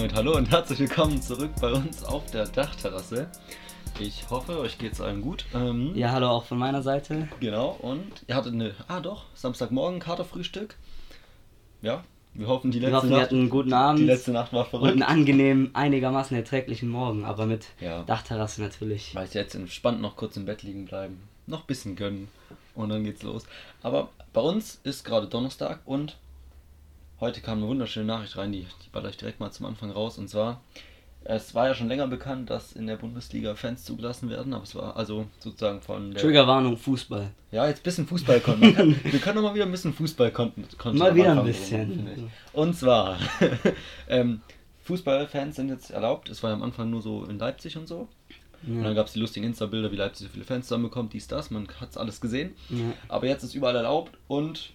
Und damit hallo und herzlich willkommen zurück bei uns auf der Dachterrasse. Ich hoffe, euch geht es allen gut. Ähm, Ja, hallo auch von meiner Seite. Genau, und ihr hattet eine, ah doch, Samstagmorgen Katerfrühstück. Ja, wir hoffen, die Wir letzte hoffen, wir Nacht, hatten einen guten Abend die letzte Nacht war und verrückt. einen angenehmen, einigermaßen erträglichen Morgen, aber mit Ja. Dachterrasse natürlich. Weil jetzt entspannt noch kurz im Bett liegen bleiben, noch ein bisschen gönnen und dann geht's los. Aber bei uns ist gerade Donnerstag und heute kam eine wunderschöne Nachricht rein, die, die baller ich direkt mal zum Anfang raus. Und zwar, es war ja schon länger bekannt, dass in der Bundesliga Fans zugelassen werden, aber es war also sozusagen von der... Triggerwarnung, Fußball. Ja, jetzt ein bisschen Fußball-Content. Man kann- Wir können noch mal wieder ein bisschen Fußball-Content Content Mal wieder ein bisschen. Und zwar, ähm, Fußballfans sind jetzt erlaubt. Es war ja am Anfang nur so in Leipzig und so. Und dann Ja. gab es die lustigen Insta-Bilder, wie Leipzig so viele Fans zusammenbekommt, dies, das. Man hat es alles gesehen. Ja. Aber jetzt ist überall erlaubt und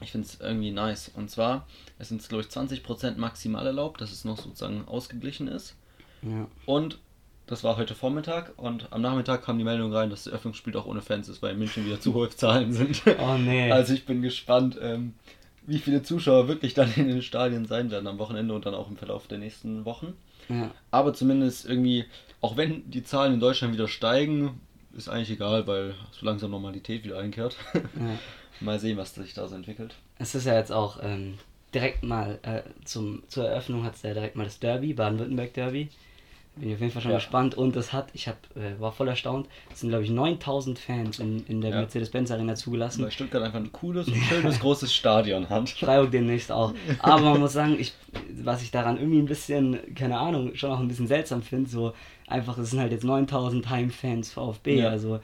ich finde es irgendwie nice. Und zwar, es sind, glaube ich, 20% maximal erlaubt, dass es noch sozusagen ausgeglichen ist. Ja. Und das war heute Vormittag und am Nachmittag kam die Meldung rein, dass das Eröffnungsspiel auch ohne Fans ist, weil in München wieder zu hohe Zahlen sind. Oh nee. Also ich bin gespannt, ähm, wie viele Zuschauer wirklich dann in den Stadien sein werden am Wochenende und dann auch im Verlauf der nächsten Wochen. ja. Aber zumindest irgendwie, auch wenn die Zahlen in Deutschland wieder steigen, ist eigentlich egal, weil so langsam Normalität wieder einkehrt. Ja. Mal sehen, was sich da so entwickelt. Es ist ja jetzt auch ähm, direkt mal äh, zum, zur Eröffnung hat es ja direkt mal das Derby, Baden-Württemberg-Derby. Bin ich auf jeden Fall schon Ja. gespannt und es hat, ich hab, äh, war voll erstaunt, es sind glaube ich 9000 Fans in, in der Ja. Mercedes-Benz Arena zugelassen. Weil Stuttgart einfach ein cooles und schönes großes Stadion hat. Freiburg demnächst auch. Aber man muss sagen, ich, was ich daran irgendwie ein bisschen, keine Ahnung, schon auch ein bisschen seltsam finde, so einfach, es sind halt jetzt 9000 Heimfans VfB, Ja. also.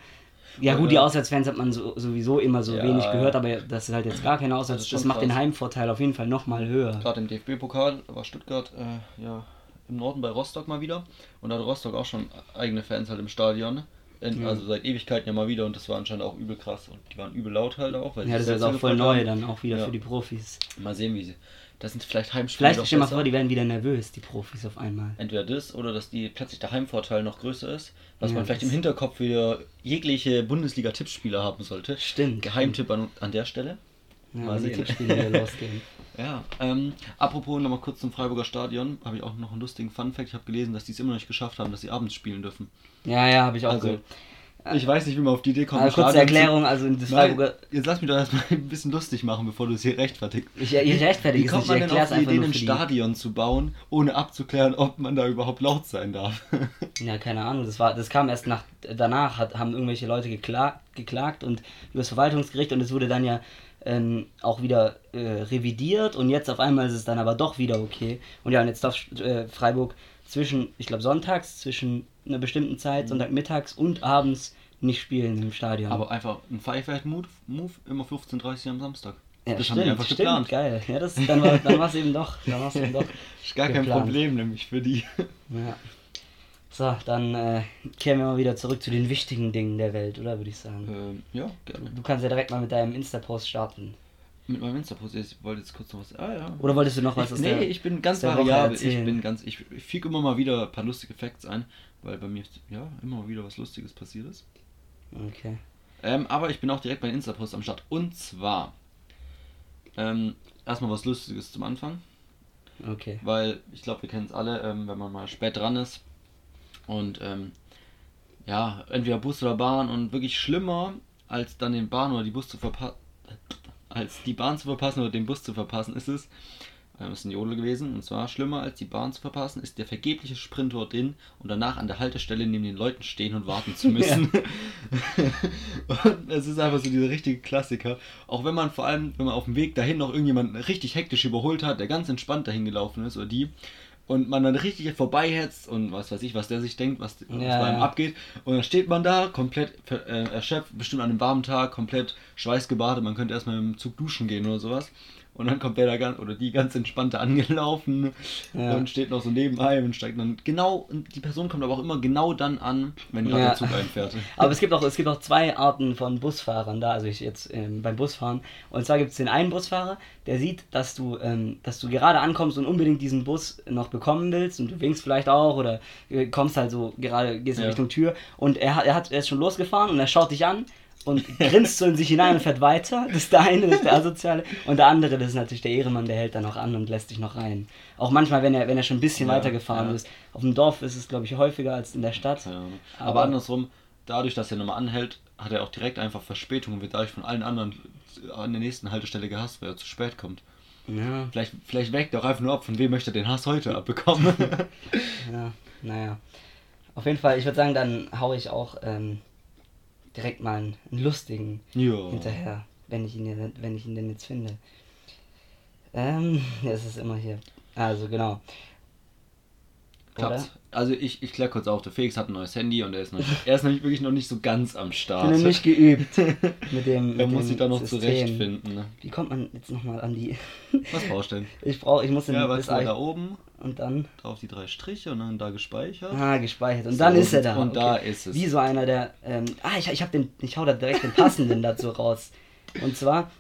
Ja gut, die ja. Auswärtsfans hat man so, sowieso immer so Ja. wenig gehört, aber das ist halt jetzt gar keine Auswärts. Das Das, macht den krass. Heimvorteil auf jeden Fall nochmal höher. Gerade im DFB-Pokal war Stuttgart äh, ja im Norden bei Rostock mal wieder und da hat Rostock auch schon eigene Fans halt im Stadion. In, Ja. Also seit Ewigkeiten ja mal wieder und das war anscheinend auch übel krass und die waren übel laut halt auch. Weil Ja, das ist auch voll neu haben. dann auch wieder Ja. für die Profis. Mal sehen, wie sie. Das sind vielleicht Heimspiele. Vielleicht stell mal vor, die werden wieder nervös, die Profis auf einmal. Entweder das oder dass die plötzlich der Heimvorteil noch größer ist, was Ja, man vielleicht im Hinterkopf wieder jegliche Bundesliga-Tippspieler haben sollte. Stimmt. Geheimtipp an, an der Stelle. Ja, Mal sehen. Tippspiele losgehen. Ja, ähm, apropos nochmal kurz zum Freiburger Stadion, habe ich auch noch einen lustigen Fun-Fact. Ich habe gelesen, dass die es immer noch nicht geschafft haben, dass sie abends spielen dürfen. Ja, ja, habe ich auch Also, gehört. Ich weiß nicht, wie man auf die Idee kommt. Also kurze Erklärung, also das Nein, Freiburger. jetzt lass mich doch erstmal ein bisschen lustig machen, bevor du es hier rechtfertigst. Ich, ich rechtfertige Wie kommt man denn auf die Idee, ein. Stadion zu bauen, ohne abzuklären, ob man da überhaupt laut sein darf? Ja, keine Ahnung, das war, das kam erst nach, danach, hat, haben irgendwelche Leute geklagt, geklagt und übers Verwaltungsgericht und es wurde dann ja ähm, auch wieder äh, revidiert und jetzt auf einmal ist es dann aber doch wieder okay. Und ja, und jetzt darf äh, Freiburg zwischen, ich glaube sonntags, zwischen einer bestimmten Zeit, Sonntagmittags und abends nicht spielen im Stadion. Aber einfach ein Five-Move, Move, immer 15.30 Uhr am Samstag. ja, das stimmt, haben die einfach stimmt, geplant. geil. Ja, das, dann war dann war's eben doch, dann war's eben doch. Ist gar kein geplant. Problem, nämlich für die. Ja. So, dann äh, kehren wir mal wieder zurück zu den wichtigen Dingen der Welt, oder würde ich sagen. ähm, ja, gerne. Du kannst ja direkt mal mit deinem Insta-Post starten. Mit meinem Insta-Post, ich wollte jetzt kurz noch was. Ah ja. Oder wolltest du noch was Ich, nee, der... ich bin ganz variabel. Ich bin ganz. Ich, ich füge immer mal wieder ein paar lustige Facts ein, weil bei mir ja immer mal wieder was Lustiges passiert ist. Okay. Ähm, aber ich bin auch direkt bei den Insta-Post am Start. Und zwar. Ähm, erstmal was Lustiges zum Anfang. Okay. Weil ich glaube, wir kennen es alle, ähm, wenn man mal spät dran ist und ähm, ja, entweder Bus oder Bahn und wirklich schlimmer als dann den Bahn oder die Bus zu verpassen, als die Bahn zu verpassen oder den Bus zu verpassen, ist es, äh, das ist ein Jodel gewesen, und zwar schlimmer als die Bahn zu verpassen, ist der vergebliche Sprint dorthin und danach an der Haltestelle neben den Leuten stehen und warten zu müssen. und es ist einfach so dieser richtige Klassiker. Auch wenn man vor allem, wenn man auf dem Weg dahin noch irgendjemanden richtig hektisch überholt hat, der ganz entspannt dahin gelaufen ist oder die, und man dann richtig vorbeihetzt und was weiß ich, was der sich denkt, was, was Ja, bei ihm ja. abgeht. Und dann steht man da, komplett äh, erschöpft, bestimmt an einem warmen Tag, komplett schweißgebadet, man könnte erstmal dem Zug duschen gehen oder sowas. Und dann kommt der da ganz, oder die ganz entspannte angelaufen Ja. und steht noch so neben einem und steigt dann genau, die Person kommt aber auch immer genau dann an, wenn gerade Ja. der Zug einfährt. Aber es gibt auch es gibt auch zwei Arten von Busfahrern da, also ich jetzt ähm, beim Busfahren. Und zwar gibt es den einen Busfahrer, der sieht, dass du, ähm, dass du gerade ankommst und unbedingt diesen Bus noch bekommen willst und du winkst vielleicht auch oder äh, kommst halt so gerade, gehst in Ja. Richtung Tür und er hat, er hat er ist schon losgefahren und er schaut dich an und grinst so in sich hinein und fährt weiter. Das ist der eine, das ist der Asoziale. Und der andere, das ist natürlich der Ehrenmann, der hält dann noch an und lässt dich noch rein. Auch manchmal, wenn er, wenn er schon ein bisschen Ja, weitergefahren ja. ist. Auf dem Dorf ist es, glaube ich, häufiger als in der Stadt. Ahnung. Aber- Aber, andersrum, dadurch, dass er nochmal anhält, hat er auch direkt einfach Verspätung und wird dadurch von allen anderen an der nächsten Haltestelle gehasst, weil er zu spät kommt. Ja, Vielleicht, vielleicht weckt er auch einfach nur ab, von wem möchte er den Hass heute abbekommen. ja, naja. Auf jeden Fall, ich würde sagen, dann hau ich auch ähm, direkt mal einen, einen lustigen ja. hinterher, wenn ich ihn, denn- wenn ich ihn denn jetzt finde. Ähm, es ist immer hier. Also genau. Klappt's. Also ich, ich klär kurz auf, der Felix hat ein neues Handy und er ist, noch, er ist nämlich wirklich noch nicht so ganz am Ich Start. bin nicht geübt mit dem. er muss sich da noch System. zurechtfinden. Ne? Wie kommt man jetzt nochmal an die. Was brauchst du denn? ich brauche, ich muss in Ja, was da Ei- oben, und dann. drauf die drei Striche und dann da gespeichert. Ah, gespeichert. Und So, dann ist er da. und da ist es. Wie so einer, der. Ähm, ah, ich, ich hab den. Ich hau da direkt den passenden dazu raus. Und zwar,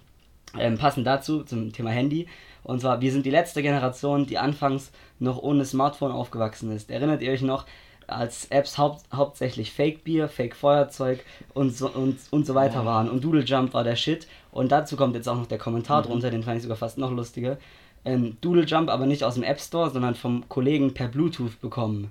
ähm, passend dazu, zum Thema Handy. Und zwar, wir sind die letzte Generation, die anfangs noch ohne Smartphone aufgewachsen ist. Erinnert ihr euch noch, als Apps haupt, hauptsächlich Fake-Bier, Fake-Feuerzeug und so, und, und so weiter Oh. waren. Und Doodle Jump war der Shit. Und dazu kommt jetzt auch noch der Kommentar Mhm. drunter, den fand ich sogar fast noch lustiger. Ähm, Doodle Jump aber nicht aus dem App Store, sondern vom Kollegen per Bluetooth bekommen.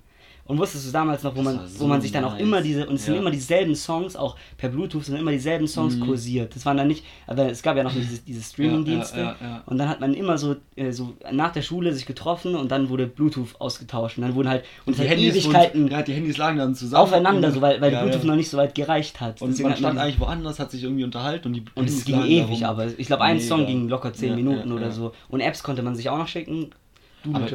Und wusstest du damals noch, wo man, war wo so man sich dann auch nice. immer diese, und es sind Ja. immer dieselben Songs, auch per Bluetooth sind immer dieselben Songs Mhm. kursiert. Das waren dann nicht, aber es gab ja noch diese, diese Streaming-Dienste. Ja, ja. Und dann hat man immer so, äh, so nach der Schule sich getroffen und dann wurde Bluetooth ausgetauscht. Und dann wurden halt, und die Handys Ewigkeiten wurden, ja, die Handys lagen dann zusammen. aufeinander, und- so, weil, weil Bluetooth noch nicht so weit gereicht hat. Und Deswegen man stand eigentlich woanders, hat sich irgendwie unterhalten und die und es ging ewig, da rum. aber ich glaube, ein. Song ging locker 10 Ja, Minuten oder so. Und Apps konnte man sich auch noch schicken. Du, Aber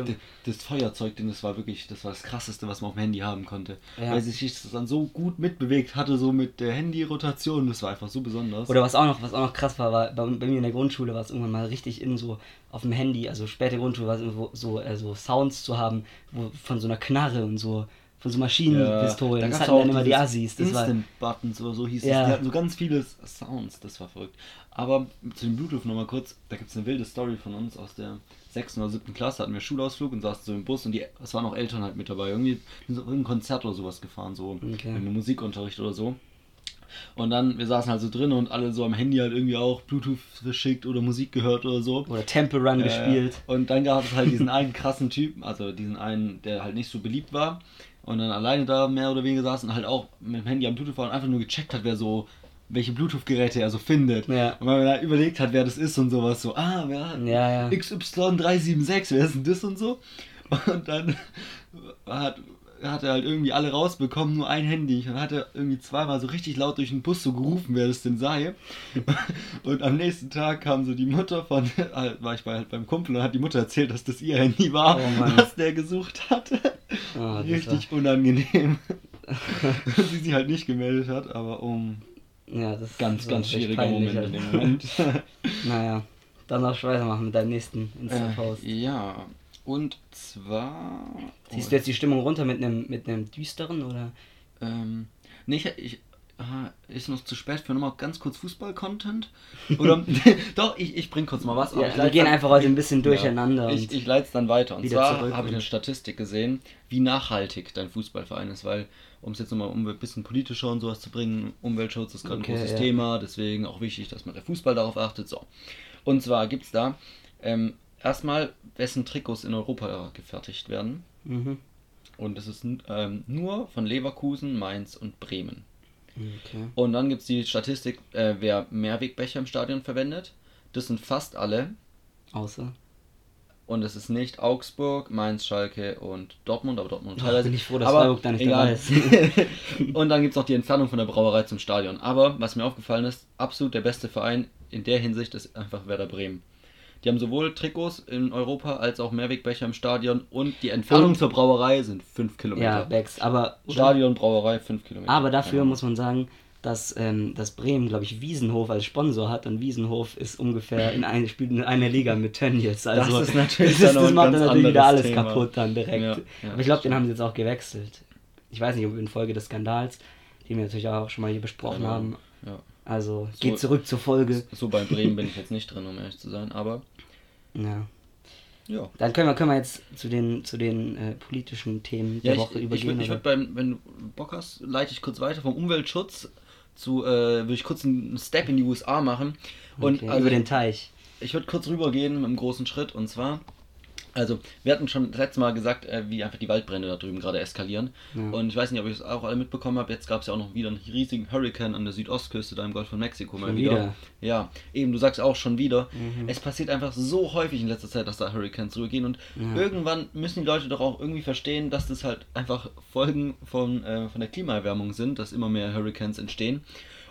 das Feuerzeug, das war wirklich, das war das krasseste, was man auf dem Handy haben konnte. Ja. Weil sich das dann so gut mitbewegt hatte, so mit der Handy-Rotation, das war einfach so besonders. Oder was auch noch, was auch noch krass war, war bei, bei mir in der Grundschule war es irgendwann mal richtig in so auf dem Handy, also später Grundschule war es irgendwo so, äh, so Sounds zu haben, wo, von so einer Knarre und so, von so Maschinenpistolen. da das hatten dann immer die Assis. Das war, Instant-Buttons oder so hieß Ja. es. Die hatten so ganz viele Sounds, das war verrückt. Aber zu dem Bluetooth nochmal kurz, da gibt es eine wilde Story von uns aus der 6. oder 7. Klasse, hatten wir Schulausflug und saßen so im Bus und die, es waren auch Eltern halt mit dabei. Irgendwie sind so ein Konzert oder sowas gefahren, so Okay. in einem Musikunterricht oder so. Und dann, wir saßen halt so drin und alle so am Handy halt irgendwie auch Bluetooth verschickt oder Musik gehört oder so. oder Temple Run Ja, gespielt. Und dann gab es halt diesen einen krassen Typen, also diesen einen, der halt nicht so beliebt war und dann alleine da mehr oder weniger saß und halt auch mit dem Handy am Bluetooth war und einfach nur gecheckt hat, wer so, welche Bluetooth-Geräte er so findet. Ja. Und wenn man da überlegt hat, wer das ist und sowas, so, ah, wer Ja, ja. XY376, wer ist denn das und so? Und dann hat, hat er halt irgendwie alle rausbekommen, nur ein Handy. Und hat er irgendwie zweimal so richtig laut durch den Bus so gerufen, wer das denn sei. Und am nächsten Tag kam so die Mutter von, halt, war ich bei, halt beim Kumpel und hat die Mutter erzählt, dass das ihr Handy war, Oh was der gesucht hatte. Das richtig unangenehm. Dass sie sich halt nicht gemeldet hat, aber um Ja, das ganz, war ganz schwieriger peinlich, Moment in dem Moment. Naja, dann noch weitermachen mit deinem nächsten Insta-Post. Äh, ja, und zwar. Siehst du jetzt die Stimmung runter mit einem mit düsteren oder? Ähm, nee, ich, ich ah, ist noch zu spät für nochmal ganz kurz Fußball-Content? Oder, doch, ich, ich bring kurz mal was. Ja, ich wir gehen dann- einfach heute ein bisschen durcheinander Ich, und- ich leite es dann weiter. Und zwar habe ich eine Statistik gesehen, wie nachhaltig dein Fußballverein ist, weil, um es jetzt nochmal um ein bisschen politischer und sowas zu bringen, Umweltschutz ist gerade Okay, ein großes ja. Thema, deswegen auch wichtig, dass man der Fußball darauf achtet. So. Und zwar gibt es da ähm, erstmal, wessen Trikots in Europa gefertigt werden. Mhm. Und es ist ähm, nur von Leverkusen, Mainz und Bremen. Okay. Und dann gibt es die Statistik, äh, wer Mehrwegbecher im Stadion verwendet. Das sind fast alle. Außer. Und es ist nicht Augsburg, Mainz, Schalke und Dortmund, aber Dortmund Oh, teilweise. bin ich froh, dass aber Freiburg da nicht dabei ist. und dann gibt es noch die Entfernung von der Brauerei zum Stadion. Aber was mir aufgefallen ist, absolut der beste Verein in der Hinsicht ist einfach Werder Bremen. Die haben sowohl Trikots in Europa als auch Mehrwegbecher im Stadion und die Entfernung Und- zur Brauerei sind 5 Kilometer. Ja, Becks. Aber, Stadion, Brauerei 5 Kilometer. aber dafür Keine muss man sagen, dass, ähm, dass Bremen, glaube ich, Wiesenhof als Sponsor hat und Wiesenhof ist ungefähr in eine, spielt in einer Liga mit Tönnies. Also ist natürlich das, noch das ein macht dann natürlich wieder alles Thema. kaputt dann direkt. Ja, ja, aber ich glaube, den haben sie jetzt auch gewechselt. Ich weiß nicht, ob infolge des Skandals, den wir natürlich auch schon mal hier besprochen Genau. haben. Ja. Also So- geht zurück zur Folge. So bei Bremen bin ich jetzt nicht drin, um ehrlich zu sein, aber Ja. ja. Dann können wir, können wir jetzt zu den, zu den äh, politischen Themen der Ja, ich, Woche ich, übergehen. würd- ich würde beim, wenn du Bock hast, leite ich kurz weiter vom Umweltschutz zu, äh, würde ich kurz einen Step in die USA machen. Und Okay, also, über den Teich. ich würde kurz rübergehen mit einem großen Schritt und zwar, also wir hatten schon das letzte Mal gesagt, äh, wie einfach die Waldbrände da drüben gerade eskalieren. Ja. Und ich weiß nicht, ob ich es auch alle mitbekommen habe, jetzt gab es ja auch noch wieder einen riesigen Hurricane an der Südostküste da im Golf von Mexiko mal wieder. wieder? Ja, eben, du sagst auch schon wieder. Mhm. Es passiert einfach so häufig in letzter Zeit, dass da Hurricanes zurückgehen und Ja. irgendwann müssen die Leute doch auch irgendwie verstehen, dass das halt einfach Folgen von, äh, von der Klimaerwärmung sind, dass immer mehr Hurricanes entstehen.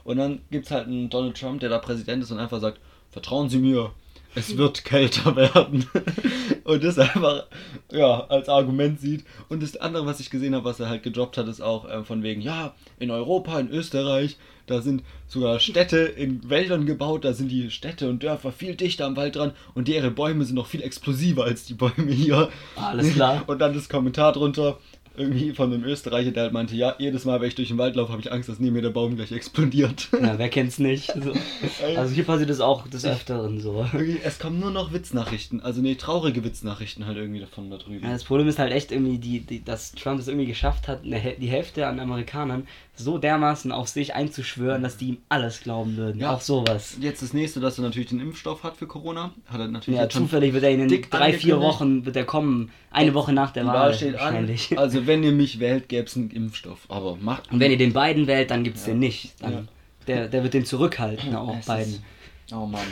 Und dann gibt es halt einen Donald Trump, der da Präsident ist und einfach sagt, vertrauen Sie mir, es wird kälter werden. und das einfach, ja, als Argument sieht. Und das andere, was ich gesehen habe, was er halt gedroppt hat, ist auch äh, von wegen, ja, in Europa, in Österreich, da sind sogar Städte in Wäldern gebaut, da sind die Städte und Dörfer viel dichter am Wald dran und deren Bäume sind noch viel explosiver als die Bäume hier. Alles klar. Und dann das Kommentar drunter, irgendwie von einem Österreicher, der halt meinte, ja, jedes Mal, wenn ich durch den Wald laufe, habe ich Angst, dass neben mir der Baum gleich explodiert. Ja, wer kennt's nicht? So. Also hier passiert es auch des Öfteren so. Es kommen nur noch Witznachrichten, also nee, traurige Witznachrichten halt irgendwie davon da drüben. Ja, das Problem ist halt echt irgendwie, die, die, dass Trump es irgendwie geschafft hat, die Hälfte an Amerikanern so dermaßen auf sich einzuschwören, dass die ihm alles glauben würden. Ja. Auch sowas. Jetzt das nächste, dass er natürlich den Impfstoff hat für Corona. Hat er natürlich Ja, zufällig wird er in drei, vier. Wochen wird er kommen. Eine Woche nach der Wahl, Wahl steht an. wahrscheinlich. Also wenn ihr mich wählt, gäbe es einen Impfstoff. Aber macht. Und wenn ihr den beiden wählt, dann gibt's Ja. den nicht. Dann, Ja. der, der wird den zurückhalten, auch Es beiden. ist- Oh Mann,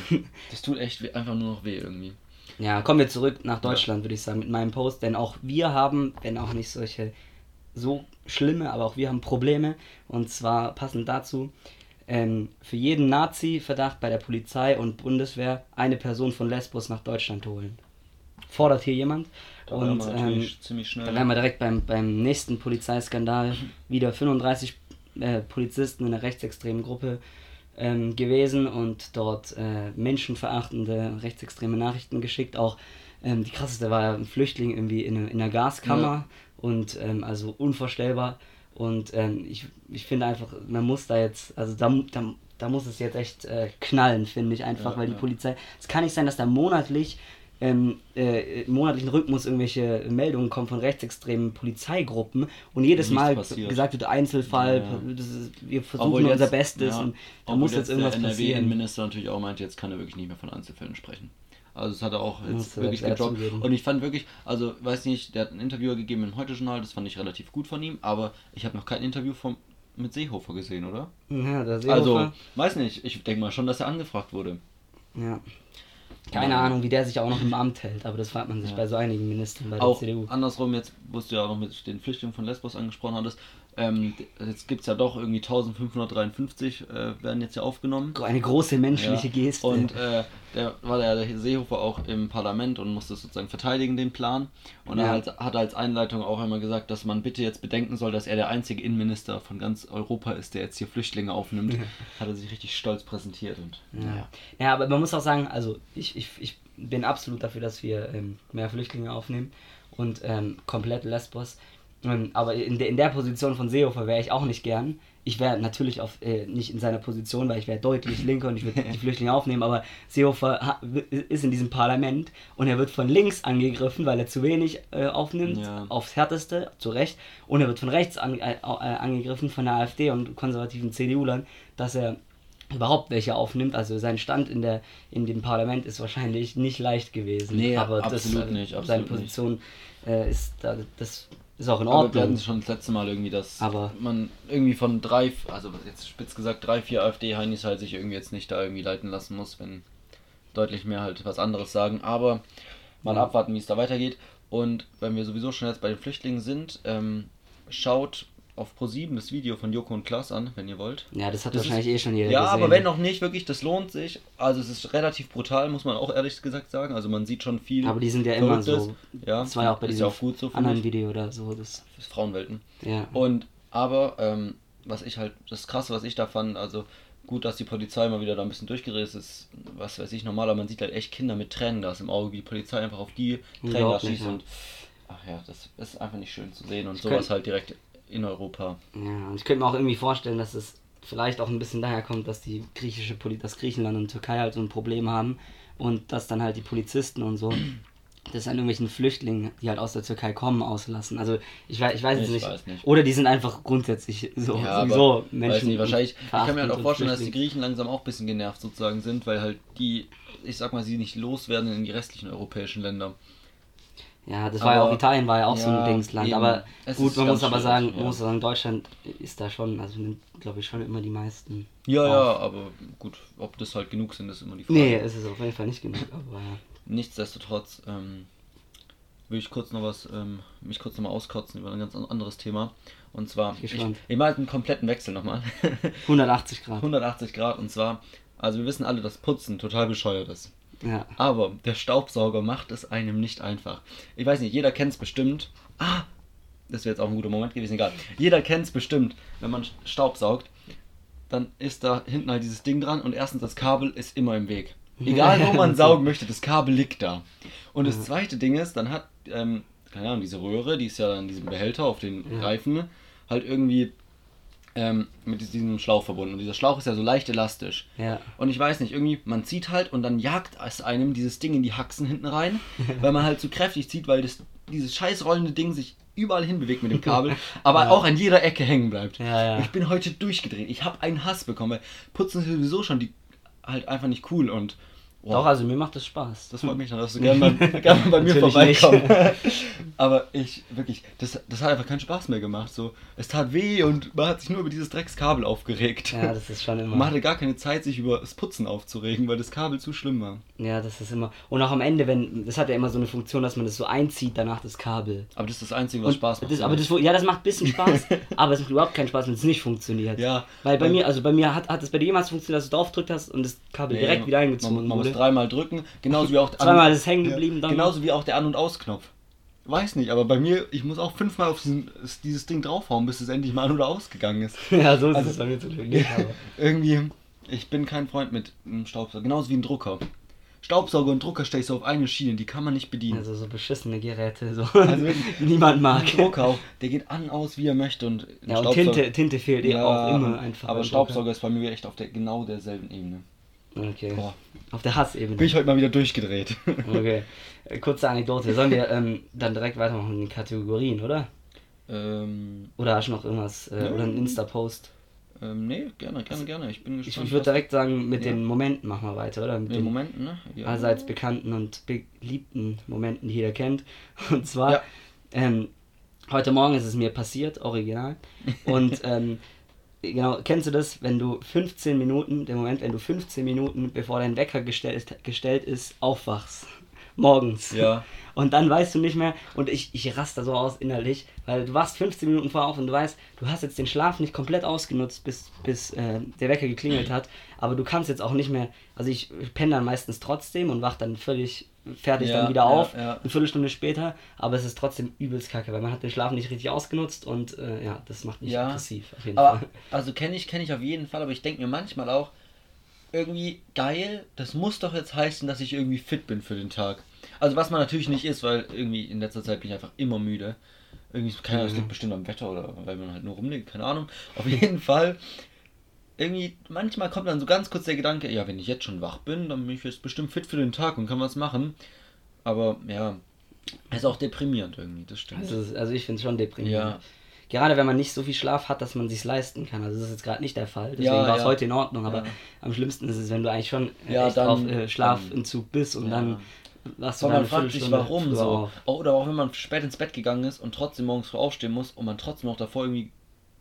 das tut echt weh, einfach nur noch weh irgendwie. Ja, kommen wir zurück nach Deutschland, würde ich sagen, mit meinem Post. Denn auch wir haben, wenn auch nicht solche so schlimme, aber auch wir haben Probleme. Und zwar passend dazu, ähm, für jeden Nazi-Verdacht bei der Polizei und Bundeswehr eine Person von Lesbos nach Deutschland holen. Fordert hier jemand. Da und ähm, natürlich ziemlich schnell. da wären wir direkt beim, beim nächsten Polizeiskandal. Wieder 35 äh, Polizisten in einer rechtsextremen Gruppe ähm, gewesen und dort äh, menschenverachtende rechtsextreme Nachrichten geschickt. Auch ähm, die krasseste war ja ein Flüchtling irgendwie in, einer- in einer Gaskammer Ja. und ähm, also unvorstellbar. Und ähm, ich, ich finde einfach, man muss da jetzt, also da, da, da muss es jetzt echt äh, knallen, finde ich einfach, Ja, weil die ja. Polizei, es kann nicht sein, dass da monatlich ähm, äh, im monatlichen Rhythmus irgendwelche Meldungen kommen von rechtsextremen Polizeigruppen und jedes Nichts Mal passiert. gesagt wird Einzelfall, Ja. ist, wir versuchen Obwohl unser jetzt- Bestes ja, und da muss jetzt irgendwas der passieren. NRW-Innenminister natürlich auch meinte, jetzt kann er wirklich nicht mehr von Einzelfällen sprechen. Also das hat er auch jetzt wirklich gedroppt. Und ich fand wirklich, also weiß nicht, der hat ein Interview gegeben im Heute-Journal, das fand ich relativ gut von ihm, aber ich habe noch kein Interview vom, mit Seehofer gesehen, oder? Ja, der Also, Seehofer, weiß nicht, ich denke mal schon, dass er angefragt wurde. ja. Keine. Ahnung, wie der sich auch noch im Amt hält, aber das fragt man sich Ja. bei so einigen Ministern bei der Auch CDU. andersrum, jetzt, wo du ja auch noch mit den Flüchtlingen von Lesbos angesprochen hattest, ähm, jetzt gibt es ja doch irgendwie 1553 äh, werden jetzt ja aufgenommen. Eine große menschliche Ja. Geste. Und äh, der war der, der Seehofer auch im Parlament und musste sozusagen verteidigen, den Plan. Und er Ja. halt, hat als Einleitung auch einmal gesagt, dass man bitte jetzt bedenken soll, dass er der einzige Innenminister von ganz Europa ist, der jetzt hier Flüchtlinge aufnimmt. Hat er sich richtig stolz präsentiert. Und, Ja. ja, aber man muss auch sagen, also ich, ich, ich bin absolut dafür, dass wir ähm, mehr Flüchtlinge aufnehmen und ähm, komplett Lesbos. Aber in, der in der Position von Seehofer wäre ich auch nicht gern. Ich wäre natürlich auf, äh, nicht in seiner Position, weil ich wäre deutlich linker und ich würde die Flüchtlinge aufnehmen, aber Seehofer ha, ist in diesem Parlament und er wird von links angegriffen, weil er zu wenig äh, aufnimmt, Ja. aufs härteste, zu Recht, und er wird von rechts an, äh, äh, angegriffen, von der AfD und konservativen CDU-Lern, dass er überhaupt welche aufnimmt. Also sein Stand in der in dem Parlament ist wahrscheinlich nicht leicht gewesen. Nee, aber absolut das, nicht, Seine absolut Position äh, ist da, das ist auch in Aber wir Ordnung. hatten schon das letzte Mal irgendwie, dass Aber- man irgendwie von drei, also jetzt spitz gesagt, drei, vier AfD-Heinis halt sich irgendwie jetzt nicht da irgendwie leiten lassen muss, wenn deutlich mehr halt was anderes sagen. Aber mal Ja. abwarten, wie es da weitergeht. Und wenn wir sowieso schon jetzt bei den Flüchtlingen sind, ähm, schaut auf Pro7 das Video von Joko und Klaas an, wenn ihr wollt. Ja, das hat Das wahrscheinlich eh schon jeder Ja, gesehen. aber wenn noch nicht, wirklich, das lohnt sich. Also es ist relativ brutal, muss man auch ehrlich gesagt sagen. Also man sieht schon viel. Aber die sind ja immer so. Ja, Das war ja auch bei ist diesem ja auch gut so, anderen. Video oder so. Das, Fürs Frauenwelten. ja. Und aber, ähm, was ich halt, das krasse, was ich da fand, also gut, dass die Polizei mal wieder da ein bisschen durchgerissen ist, was weiß ich, normaler, man sieht halt echt Kinder mit Tränengas im Auge, wie die Polizei einfach auf die Tränengas Unglaublich, schießt ja. und ach ja, das ist einfach nicht schön zu sehen und Ich sowas halt direkt in Europa. Ja, und ich könnte mir auch irgendwie vorstellen, dass es vielleicht auch ein bisschen daher kommt, dass die griechische Poli das Griechenland und Türkei halt so ein Problem haben und dass dann halt die Polizisten und so das an irgendwelchen Flüchtlingen, die halt aus der Türkei kommen, auslassen. Also ich weiß, ich weiß Ich nicht. weiß nicht. Oder die sind einfach grundsätzlich so Ja, sowieso aber Menschen. weiß nicht, wahrscheinlich. Ich kann mir halt auch vorstellen, dass die. Griechen langsam auch ein bisschen genervt sozusagen sind, weil halt die, ich sag mal, sie nicht loswerden in die restlichen europäischen Länder. Ja, das war ja Aber- auch Italien, war ja auch so Ja, ein Dingsland. eben. Aber Es gut, man muss aber sagen, ja. man muss sagen, Deutschland ist da schon, also nimmt, glaube ich, schon immer die meisten. Ja, auf. ja, aber gut, ob das halt genug sind, ist immer die Frage. Nee, es ist auf jeden Fall nicht genug, aber Nichtsdestotrotz ähm, will ich kurz noch was, ähm, mich kurz nochmal auskotzen über ein ganz an- anderes Thema. Und zwar, ich, Gespannt. ich mache einen kompletten Wechsel nochmal. 180 Grad. 180 Grad und zwar, also wir wissen alle, dass Putzen total bescheuert ist. Ja. Aber der Staubsauger macht es einem nicht einfach. Ich weiß nicht, jeder kennt es bestimmt. Ah, das wäre jetzt auch ein guter Moment gewesen, egal. Jeder kennt es bestimmt, wenn man Staub saugt, dann ist da hinten halt dieses Ding dran und erstens das Kabel ist immer im Weg. Egal wo man saugen möchte, das Kabel liegt da. Und das zweite Ding ist, dann hat, ähm, keine Ahnung, diese Röhre, die ist ja in diesem Behälter auf den. Reifen, halt irgendwie ähm, mit diesem Schlauch verbunden. Und dieser Schlauch ist ja so leicht elastisch. Ja. Und ich weiß nicht, irgendwie, man zieht halt und dann jagt es einem dieses Ding in die Haxen hinten rein, weil man halt zu kräftig zieht, weil das, dieses scheiß rollende Ding sich überall hinbewegt mit dem Kabel, aber Ja. auch an jeder Ecke hängen bleibt. Ja. Ich bin heute durchgedreht. Ich habe einen Hass bekommen, weil Putzen ist sowieso schon die halt einfach nicht cool und boah, Doch, also mir macht das Spaß. das freut mich dann, dass du gerne gerne mal bei mir vorbeikommen. Aber ich, wirklich, das, das hat einfach keinen Spaß mehr gemacht. So, es tat weh und man hat sich nur über dieses Dreckskabel aufgeregt. Ja, das ist schon immer. Man hatte gar keine Zeit, sich über das Putzen aufzuregen, weil das Kabel zu schlimm war. Ja, das ist immer. Und auch am Ende, wenn. Das hat ja immer so eine Funktion, dass man das so einzieht, danach das Kabel. Aber das ist das Einzige, was Und Spaß macht. Das, aber das, ja, das macht ein bisschen Spaß, aber es macht überhaupt keinen Spaß, wenn es nicht funktioniert. Ja, Weil bei weil- mir, also bei mir hat, hat es bei dir jemals funktioniert, dass du drauf gedrückt hast und das Kabel Nee, direkt wieder eingezogen Man, man wurde. Dreimal drücken, genauso wie auch der Zweimal An- ist hängen geblieben dann. Genauso wie auch der An- und Ausknopf. Weiß nicht, aber bei mir, ich muss auch fünfmal auf diesen, dieses Ding draufhauen, bis es endlich mal an- oder ausgegangen ist. ja, so ist Also- es bei mir Glück nicht. Irgendwie, ich bin kein Freund mit einem Staubsauger, genauso wie ein Drucker. Staubsauger und Drucker stelle ich so auf eine Schiene, die kann man nicht bedienen. Also so beschissene Geräte, so Also niemand mag. Drucker auch, der geht an, aus, wie er möchte und Ja, und Tinte, Tinte fehlt eh auch immer einfach. Aber Staubsauger ist bei mir echt auf der genau derselben Ebene. Okay. Boah, Auf der Hassebene. bin ich heute mal wieder durchgedreht. Okay. Äh, Kurze Anekdote. Sollen wir ähm, dann direkt weitermachen in den Kategorien, oder? ähm, Oder hast du noch irgendwas? Äh, Ja. Oder einen Insta-Post? ähm, nee, gerne, gerne, gerne. Ich bin gespannt. ich würde direkt sagen, mit Ja. den Momenten machen wir weiter, oder? Mit in den Momenten, ne? Ja. allseits bekannten und beliebten Momenten, die jeder kennt. Und zwar, Ja. ähm, heute Morgen ist es mir passiert, original. Und ähm, genau, kennst du das, wenn du 15 Minuten, der Moment, wenn du 15 Minuten, bevor dein Wecker gestellt, gestellt ist, aufwachst? Morgens. Ja. Und dann weißt du nicht mehr, und ich, ich raste so aus innerlich, weil du wachst 15 Minuten vorher auf und du weißt, du hast jetzt den Schlaf nicht komplett ausgenutzt, bis, bis äh, der Wecker geklingelt hat, aber du kannst jetzt auch nicht mehr, also ich penne dann meistens trotzdem und wach dann völlig fertig Ja, dann wieder ja, auf, ja. eine Viertelstunde später, aber es ist trotzdem übelst kacke, weil man hat den Schlaf nicht richtig ausgenutzt und äh, ja, das macht mich Ja. aggressiv auf jeden Aber, Fall. also kenne ich, kenne ich auf jeden Fall, aber ich denke mir manchmal auch, irgendwie geil, das muss doch jetzt heißen, dass ich irgendwie fit bin für den Tag. Also was man natürlich nicht ist, weil irgendwie in letzter Zeit bin ich einfach immer müde. Irgendwie, keine Ahnung, es Mhm. liegt bestimmt am Wetter oder weil man halt nur rumliegt, keine Ahnung. Auf jeden Fall, irgendwie, manchmal kommt dann so ganz kurz der Gedanke, ja, wenn ich jetzt schon wach bin, dann bin ich jetzt bestimmt fit für den Tag und kann was machen. Aber ja, ist auch deprimierend irgendwie, das stimmt. Also, also ich finde es schon deprimierend. Ja. Gerade wenn man nicht so viel Schlaf hat, dass man sich leisten kann. Also das ist jetzt gerade nicht der Fall. Deswegen Ja, war es ja. heute in Ordnung. Aber Ja. am schlimmsten ist es, wenn du eigentlich schon äh, Ja, echt dann- auf äh, Schlaf dann- in Zug bist und Ja. dann wachst du Aber dann man fragt sich, warum so. auf. Oder auch wenn man spät ins Bett gegangen ist und trotzdem morgens früh aufstehen muss und man trotzdem noch davor irgendwie,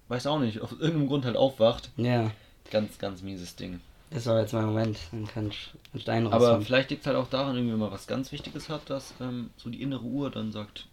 weiß auch nicht, auf irgendeinem Grund halt aufwacht. Ja, Ganz, ganz mieses Ding. das war jetzt mein Moment. Dann kann ich einen Stein Aber rausholen. vielleicht liegt es halt auch daran, irgendwie, wenn man was ganz Wichtiges hat, dass ähm, so die innere Uhr dann sagt,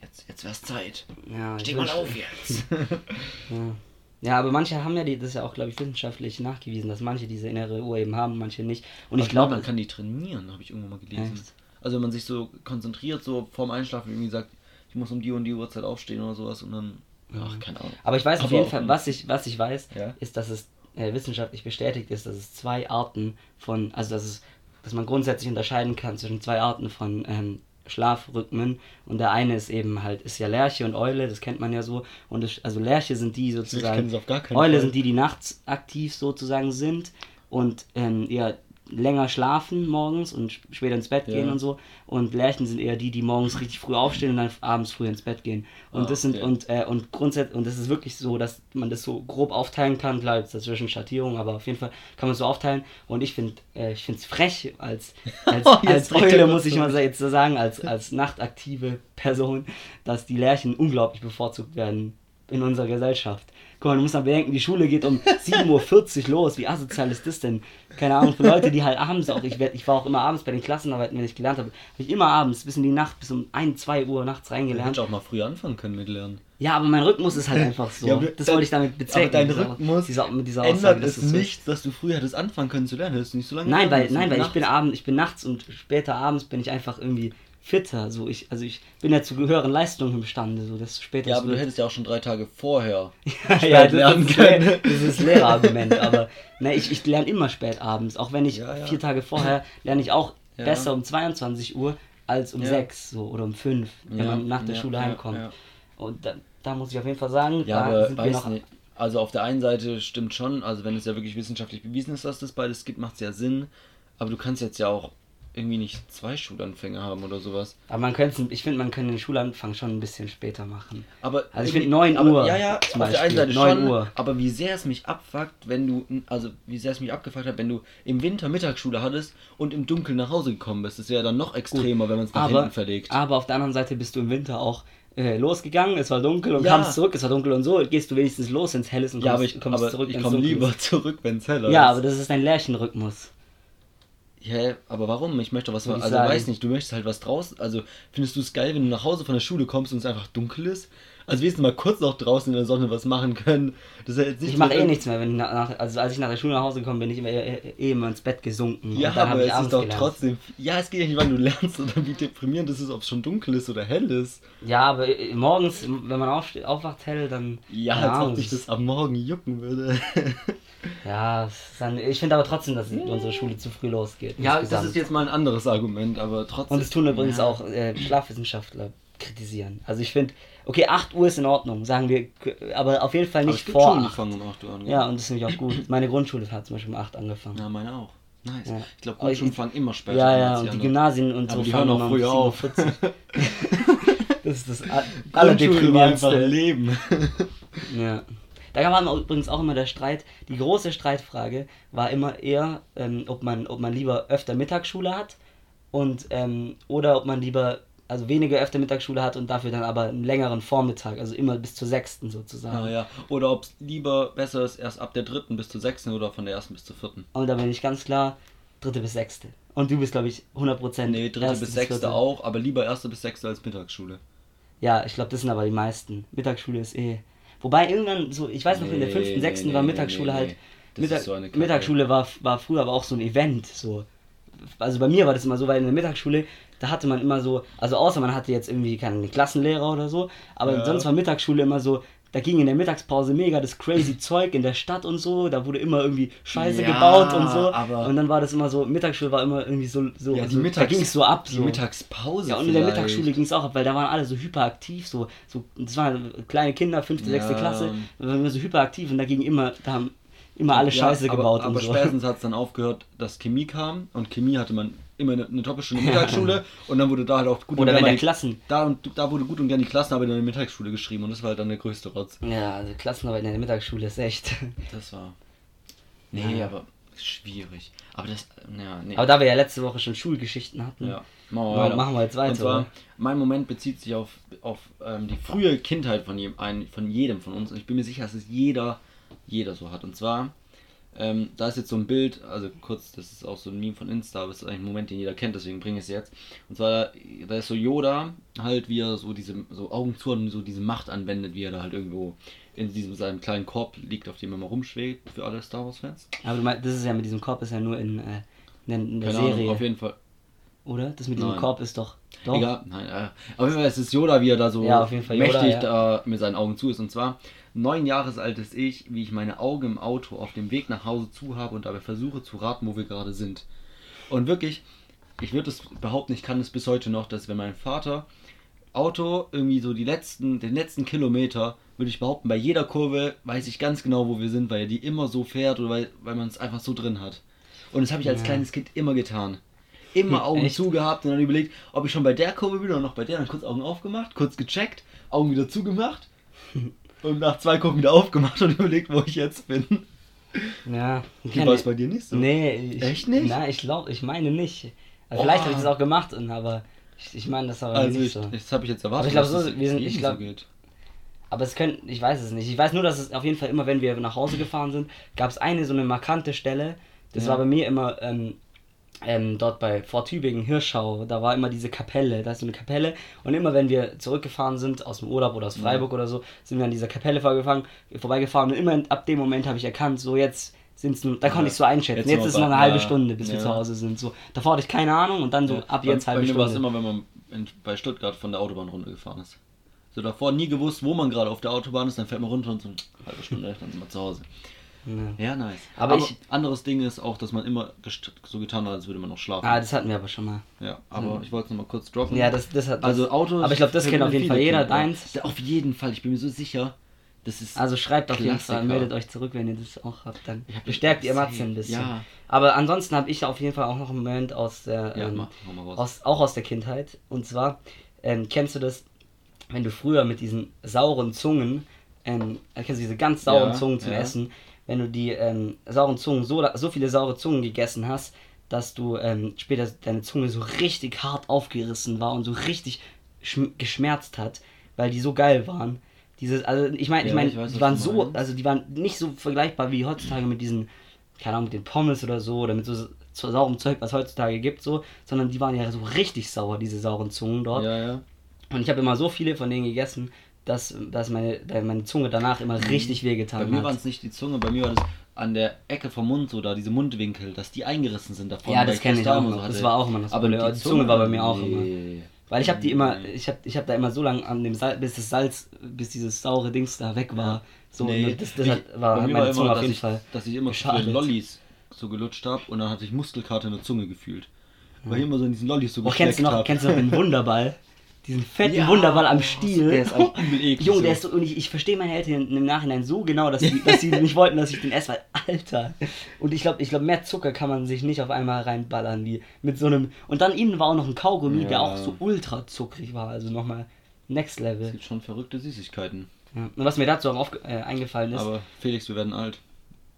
jetzt, jetzt wär's Zeit. Ja, Steh mal auf jetzt. Ja. ja, aber manche haben ja, die, das ist ja auch, glaube ich, wissenschaftlich nachgewiesen, dass manche diese innere Uhr eben haben, manche nicht. Und ich glaube, man kann die trainieren, habe ich irgendwo mal gelesen. Echt? Also wenn man sich so konzentriert, so vorm Einschlafen irgendwie sagt, ich muss um die und die Uhrzeit aufstehen oder sowas und dann, ach, keine Ahnung. Aber ich weiß auf Aber jeden auch Fall, was ich, was ich weiß, Ja. ist, dass es äh, wissenschaftlich bestätigt ist, dass es zwei Arten von, also dass es, dass man grundsätzlich unterscheiden kann zwischen zwei Arten von ähm, Schlafrhythmen. Und der eine ist eben halt, ist ja Lerche und Eule, das kennt man ja so. Und es, also Lerche sind die sozusagen, Eule Fall. sind die, die nachts aktiv sozusagen sind. Und ähm, ja, länger schlafen morgens und später ins Bett gehen Ja. und so. Und Lerchen sind eher die, die morgens richtig früh aufstehen und dann abends früh ins Bett gehen. Und Ah, das sind okay. und äh, und grundsätzlich und das ist wirklich so, dass man das so grob aufteilen kann. Klar, jetzt dazwischen Schattierung, aber auf jeden Fall kann man es so aufteilen. Und ich finde, äh, ich finde es frech als als, Oh, als Eule muss ich mal jetzt so sagen, als als nachtaktive Person, dass die Lerchen unglaublich bevorzugt werden in unserer Gesellschaft. Guck mal, du musst mal bedenken, die Schule geht um 7.40 Uhr los. Wie asozial ist das denn? Keine Ahnung, für Leute, die halt abends auch, ich, werd, ich war auch immer abends bei den Klassenarbeiten, wenn ich gelernt habe, habe ich immer abends bis in die Nacht, bis um 1, 2 Uhr nachts reingelernt. hättest auch mal früher anfangen können mit Lernen. Ja, aber mein Rhythmus ist halt einfach so. Ja, das wollte ich damit bezwecken. Aber dein Rhythmus dieser, dieser Aussage, ändert dass es das so ist. nicht, dass du früher hättest anfangen können zu lernen. Hättest du nicht so lange Nein, weil, nein, weil ich bin abends, ich bin nachts und später abends bin ich einfach irgendwie fitter. So ich, also ich bin ja zu höheren Leistungen imstande. So das später Ja, aber du hättest ja auch schon drei Tage vorher ja, spät lernen das, können. ist, das ist Lehrerargument, aber ne, ich, ich lerne immer spät abends. Auch wenn ich Ja, ja. vier Tage vorher lerne ich auch Ja. besser um 22 Uhr als um Ja. 6 so, oder um 5, wenn Ja, man nach der ja, Schule ja, heimkommt. ja. Und da, da muss ich auf jeden Fall sagen, Ja, da aber sind wir noch. nicht. Also auf der einen Seite stimmt schon, also wenn es ja wirklich wissenschaftlich bewiesen ist, dass das beides gibt, macht es ja Sinn. Aber du kannst jetzt ja auch irgendwie nicht zwei Schulanfänge haben oder sowas. Aber man könnte, ich finde, man könnte den Schulanfang schon ein bisschen später machen. Aber Also ich finde 9 aber- Uhr Ja, ja, zum auf der einen Beispiel, Seite 9 schon. Uhr. Aber wie sehr es mich abfuckt, wenn du, also wie sehr es mich abgefuckt hat, wenn du im Winter Mittagsschule hattest und im Dunkeln nach Hause gekommen bist. Das wäre dann noch extremer, wenn man es nach Aber, hinten verlegt. aber auf der anderen Seite bist du im Winter auch äh, losgegangen, es war dunkel und Ja. kamst zurück, es war dunkel und so, gehst du wenigstens los, wenn es hell ist und ja, kommst, aber ich, kommst aber zurück, ich komme lieber zurück, wenn es heller Ja, ist. aber das ist ein Lärchenrhythmus. Hä, aber warum? Ich möchte was, also sagen. weiß nicht, du möchtest halt was draußen, also findest du es geil, wenn du nach Hause von der Schule kommst und es einfach dunkel ist? Also wir mal kurz noch draußen in der Sonne was machen können. Das ist jetzt nicht Ich mache eh nichts mehr, wenn ich nach, also als ich nach der Schule nach Hause gekommen bin, bin ich immer, eh, eh immer ins Bett gesunken. Ja, aber ich es ist doch gelernt. trotzdem. Ja, es geht ja nicht, wann du lernst oder wie deprimierend es ist, ob es schon dunkel ist oder hell ist. Ja, aber äh, morgens, wenn man aufsteht, aufwacht hell, dann. Ja, als Ahnung, ob dich das am Morgen jucken würde. Ja, dann, ich finde aber trotzdem, dass unsere Schule zu früh losgeht. ja, das insgesamt. ist jetzt mal ein anderes Argument, aber trotzdem. Und es tun übrigens ja. auch äh, Schlafwissenschaftler kritisieren. Also ich finde, okay, 8 Uhr ist in Ordnung, sagen wir, aber auf jeden Fall Aber nicht es gibt vor die 8. fangen um 8 Uhr an. Ja, und das finde ich auch gut. Meine Grundschule hat zum Beispiel um 8 angefangen. Ja, meine auch. Nice. Ja. Ich glaube, Aber Grundschulen fangen immer später Ja, an ja, als und die. Gymnasien und Aber so die fangen hören auch früher auf. 7.40 Uhr. das ist das allerdeprimierendste. Leben. Ja. Da war übrigens auch immer der Streit, die große Streitfrage war immer eher, ähm, ob, man, ob man lieber öfter Mittagsschule hat und ähm, oder ob man lieber also weniger öfter Mittagsschule hat und dafür dann aber einen längeren Vormittag, also immer bis zur sechsten sozusagen. Ah, ja. Oder ob es lieber besser ist, erst ab der dritten bis zur sechsten oder von der ersten bis zur vierten. Und da bin ich ganz klar dritte bis sechste. Und du bist glaube ich 100% Nee, dritte bis sechste auch, aber lieber erste bis sechste als Mittagsschule. Ja, ich glaube, das sind aber die meisten. Mittagsschule ist eh. Wobei irgendwann so, ich weiß noch, in der Nee, fünften, nee, sechsten nee, war nee, Mittagsschule nee, halt. nee. Mittag, so. Mittagsschule war, war früher aber auch so ein Event. So. Also bei mir war das immer so, weil in der Mittagsschule, da hatte man immer so, also außer man hatte jetzt irgendwie keinen Klassenlehrer oder so, aber Ja. sonst war Mittagsschule immer so, da ging in der Mittagspause mega das crazy Zeug in der Stadt und so, da wurde immer irgendwie Scheiße Ja, gebaut und so. aber- und dann war das immer so, Mittagsschule war immer irgendwie so, so, Ja, die so da Mittags- ging es so ab. Die So. Mittagspause. Ja, und in der vielleicht. Mittagsschule ging es auch ab, weil da waren alle so hyperaktiv, so, so das waren kleine Kinder, fünfte, Ja. sechste Klasse, da waren wir so hyperaktiv und da ging immer, da haben immer alle Scheiße aber, gebaut aber und so. spätestens hat es dann aufgehört, dass Chemie kam und Chemie hatte man immer eine, eine Doppelstunde Mittagsschule und dann wurde da halt auch gut Oder und gerne der die- Klassen. da, und da wurde gut und gerne die Klassenarbeit in der Mittagsschule geschrieben und das war halt dann der größte Rotz. Ja, also Klassenarbeit in der Mittagsschule ist echt. Das war. Nee, Ja. aber schwierig. Aber das. Ja, nee. Aber da wir ja letzte Woche schon Schulgeschichten hatten, Ja, machen wir, machen wir jetzt weiter, Und zwar, oder? mein Moment bezieht sich auf, auf ähm, die frühe Kindheit von jedem, ein, von jedem von uns. Und ich bin mir sicher, dass es jeder, jeder so hat. Und zwar, ähm, da ist jetzt so ein Bild, also kurz, das ist auch so ein Meme von Insta, aber es ist eigentlich ein Moment, den jeder kennt, deswegen bringe ich es jetzt. Und zwar, da ist so Yoda, halt, wie er so diese, so Augen zu und so diese Macht anwendet, wie er da halt irgendwo in diesem seinem kleinen Korb liegt, auf dem er mal rumschwebt, für alle Star Wars-Fans. aber du meinst, das ist ja mit diesem Korb ist ja nur in, äh, in der Keine Serie, Ahnung, auf jeden Fall. Oder? Das mit diesem. Korb ist doch. Doch. Egal, nein, äh, auf jeden Fall ist es Yoda, wie er da so Ja, Fall Yoda, mächtig ja. da mit seinen Augen zu ist. Und zwar neun Jahres altes Ich, wie ich meine Augen im Auto auf dem Weg nach Hause zu habe und dabei versuche zu raten, wo wir gerade sind. Und wirklich, ich würde es behaupten, ich kann es bis heute noch, dass wenn mein Vater Auto irgendwie so die letzten, den letzten Kilometer, würde ich behaupten, bei jeder Kurve weiß ich ganz genau, wo wir sind, weil er die immer so fährt oder weil, weil man es einfach so drin hat. Und das habe ich als Ja. kleines Kind immer getan. Immer Hm, Augen echt? zugehabt und dann überlegt, ob ich schon bei der Kurve bin oder noch bei der. Dann kurz Augen aufgemacht, kurz gecheckt, Augen wieder zugemacht und nach zwei Kurven wieder aufgemacht und überlegt, wo ich jetzt bin. Ja. Wie war es bei dir nicht so? Nee, ich, Echt nicht? Na, ich glaube, ich meine nicht. Also Oh. Vielleicht habe ich das auch gemacht, aber ich, ich meine, das war Also nicht ich, so. das habe ich jetzt erwartet. Aber ich glaub, dass so- es wir sind- ich glaub- so geht. Aber es könnte, ich weiß es nicht. Ich weiß nur, dass es auf jeden Fall immer, wenn wir nach Hause gefahren sind, gab es eine so eine markante Stelle. Das Ja. war bei mir immer ähm, ähm, dort bei Fort Tübingen, Hirschau. Da war immer diese Kapelle. Da ist so eine Kapelle. Und immer, wenn wir zurückgefahren sind aus dem Urlaub oder aus Freiburg oder so, sind wir an dieser Kapelle vorbeigefahren. vorbeigefahren. Und immer ab dem Moment habe ich erkannt, so jetzt sind es nur, da konnte Ja. ich so einschätzen. Jetzt Jetzt, ist es noch bei- eine halbe ja. Stunde, bis wir Ja. zu Hause sind. So, davor hatte ich keine Ahnung und dann so ab Bei- jetzt halbe Bei mir war es Stunde. immer, wenn man in, bei Stuttgart von der Autobahn runtergefahren ist. So davor nie gewusst, wo man gerade auf der Autobahn ist, dann fährt man runter und so eine halbe Stunde, dann sind wir zu Hause. Ja. Ja, nice. Aber ich- anderes Ding ist auch, dass man immer so getan hat, als würde man noch schlafen. Ah, das hatten wir aber schon mal. ja, aber ich wollte es nochmal kurz droppen. Ja, das, das hat. Das, also Autos. Aber ich glaube, das kennt auf jeden Fall jeder. Deins. Auf jeden Fall, ich bin mir so sicher. Das ist. Also schreibt auf jeden. Fall, meldet euch zurück, wenn ihr das auch habt. Dann hab bestärkt ihr Matze ein bisschen. Ja. Aber ansonsten habe ich auf jeden Fall auch noch einen Moment aus der, ja, ähm, mach, mach aus, auch aus der Kindheit. Und zwar, ähm, kennst du das, wenn du früher mit diesen sauren Zungen, ähm, kennst du diese ganz sauren Ja, Zungen zum. Essen, wenn du die ähm, sauren Zungen, so, so viele saure Zungen gegessen hast, dass du ähm, später deine Zunge so richtig hart aufgerissen war und so richtig schm- geschmerzt hat, weil die so geil waren. Dieses, also ich meine, ich Ja, meine, ich weiß, die waren so, also die waren nicht so vergleichbar wie heutzutage mit diesen, keine Ahnung, mit den Pommes oder so oder mit so, so saurem Zeug, was heutzutage gibt, so, sondern die waren ja so richtig sauer, diese sauren Zungen dort. ja, ja. Und ich habe immer so viele von denen gegessen, dass, dass meine, meine Zunge danach immer richtig Mhm. Bei wehgetan mir waren hat. es nicht die Zunge, bei mir war das an der Ecke vom Mund so da, diese Mundwinkel, dass die eingerissen sind davon. Ja, das kenne ich auch immer noch. so Das war auch immer das Aber die Die Zunge war bei mir auch immer. nee. Weil ich habe die immer, ich habe ich hab da immer so lange an dem Salz, bis das Salz, bis dieses saure Dings da weg war. So, Nee, und das, das ich- hat, war, bei hat mir meine war Zunge immer, auf dass jeden ich, Fall. Dass ich immer geschadet. Lollis so gelutscht habe und dann hatte ich Muskelkater in der Zunge gefühlt. Weil ich immer so in diesen Lollis so Oh, kennst du noch, kennst du noch den Wunderball? Diesen fetten Ja, Wunderball am Stiel. der ist auch eklig Junge, der ist so, und ich, ich verstehe meine Eltern im Nachhinein so genau, dass sie, dass sie nicht wollten, dass ich den esse, weil, Alter. Und ich glaube, ich glaube, mehr Zucker kann man sich nicht auf einmal reinballern, wie mit so einem. Und dann innen war auch noch ein Kaugummi, der Ja. auch so ultra zuckrig war, also nochmal Next Es Level. gibt schon verrückte Süßigkeiten. Ja. Und was mir dazu auch äh, eingefallen ist, Aber Felix, wir werden alt.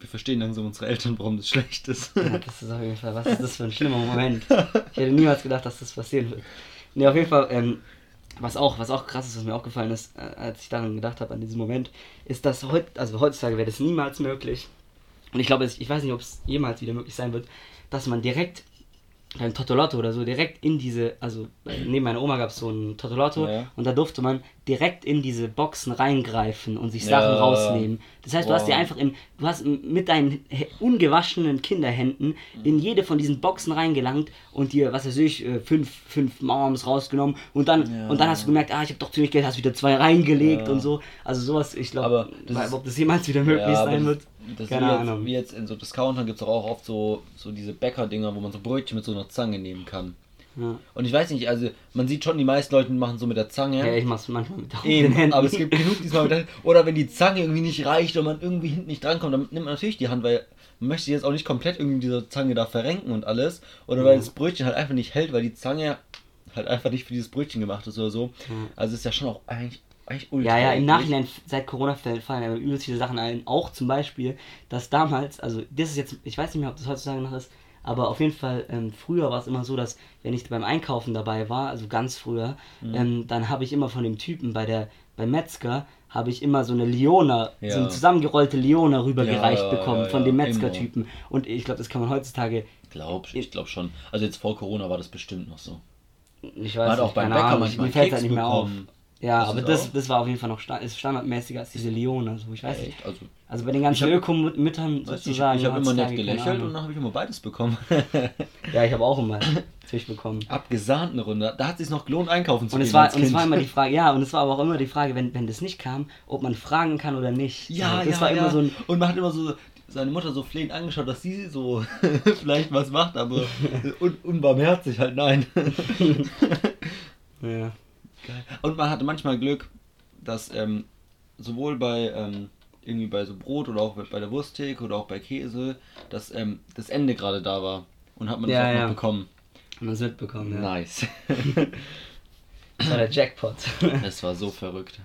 Wir verstehen langsam unsere Eltern, warum das schlecht ist. Ja, das ist auf jeden Fall, was ist das für ein schlimmer Moment? Ich hätte niemals gedacht, dass das passieren wird. Ne, auf jeden Fall, ähm, was auch, was auch krass ist, was mir aufgefallen ist, äh, als ich daran gedacht habe, an diesem Moment, ist, dass heut, also heutzutage wäre das niemals möglich. Und ich glaube, ich weiß nicht, ob es jemals wieder möglich sein wird, dass man direkt beim Totolotto oder so direkt in diese, also äh, neben meiner Oma gab es so ein Totolotto Ja. und da durfte man direkt in diese Boxen reingreifen und sich Ja. Sachen rausnehmen. Das heißt, du hast dir einfach in, du hast mit deinen ungewaschenen Kinderhänden in jede von diesen Boxen reingelangt und dir, was weiß ich, äh, fünf, fünf Mauerms rausgenommen und dann, Ja. und dann hast du gemerkt, ah, ich habe doch ziemlich Geld, hast wieder zwei reingelegt Ja. und so. Also sowas, ich glaube, ob das jemals wieder möglich Ja, sein wird, Das keine wie jetzt. Wie jetzt in so Discountern gibt es auch oft so, so diese Bäcker-Dinger, wo man so Brötchen mit so einer Zange nehmen kann. Ja. Und ich weiß nicht, also man sieht schon, die meisten Leute machen so mit der Zange. Ja, ich mach's manchmal mit den Eben, Händen. aber es gibt genug diesmal mit der Oder wenn die Zange irgendwie nicht reicht und man irgendwie hinten nicht drankommt, dann nimmt man natürlich die Hand, weil man möchte jetzt auch nicht komplett irgendwie diese Zange da verrenken und alles. Oder weil das Brötchen halt einfach nicht hält, weil die Zange halt einfach nicht für dieses Brötchen gemacht ist oder so. Also ist ja schon auch eigentlich, eigentlich ultra Ja, ja, im. Nachhinein, seit Corona fallen aber übelst viele Sachen ein. Auch zum Beispiel, dass damals, also das ist jetzt, ich weiß nicht mehr, ob das heutzutage noch ist, aber auf jeden Fall, ähm, früher war es immer so, dass wenn ich beim Einkaufen dabei war, also ganz früher, Mhm. ähm, dann habe ich immer von dem Typen bei der, beim Metzger, habe ich immer so eine Leona, so Ja. eine zusammengerollte Leona rübergereicht Ja, bekommen ja, von dem. Metzger-Typen. Und ich glaube, das kann man heutzutage, Glaub, ich glaube schon. Also jetzt vor Corona war das bestimmt noch so. ich Man weiß hat auch nicht, beim Bäcker manchmal mir fällt Keks halt nicht mehr auf. bekommen. Ja, Hast aber das, auch? das war auf jeden Fall noch sta ist standardmäßiger als diese Leona. So. Ich weiß nicht. Echt? Also, Also bei den ganzen weißt du, ich, sozusagen. ich habe immer nett gelächelt und dann habe ich immer beides bekommen. Ja, ich habe auch immer Fisch bekommen. Abgesahnt eine Runde. Da hat es sich noch gelohnt, einkaufen zu Und gehen. es, war, und es war immer die Frage, ja, und es war aber auch immer die Frage, wenn, wenn das nicht kam, ob man fragen kann oder nicht. Ja, so, das ja, war ja. immer so ein. Und man hat immer so seine Mutter so flehend angeschaut, dass sie so vielleicht was macht, aber un unbarmherzig halt nein. Ja. Und man hatte manchmal Glück, dass ähm, sowohl bei ähm, irgendwie bei so Brot oder auch bei der Wursttheke oder auch bei Käse, dass ähm, das Ende gerade da war. Und hat man das Ja, auch noch ja. bekommen. Haben wir es mitbekommen, ja. Nice. Das war der Jackpot. das war so verrückt.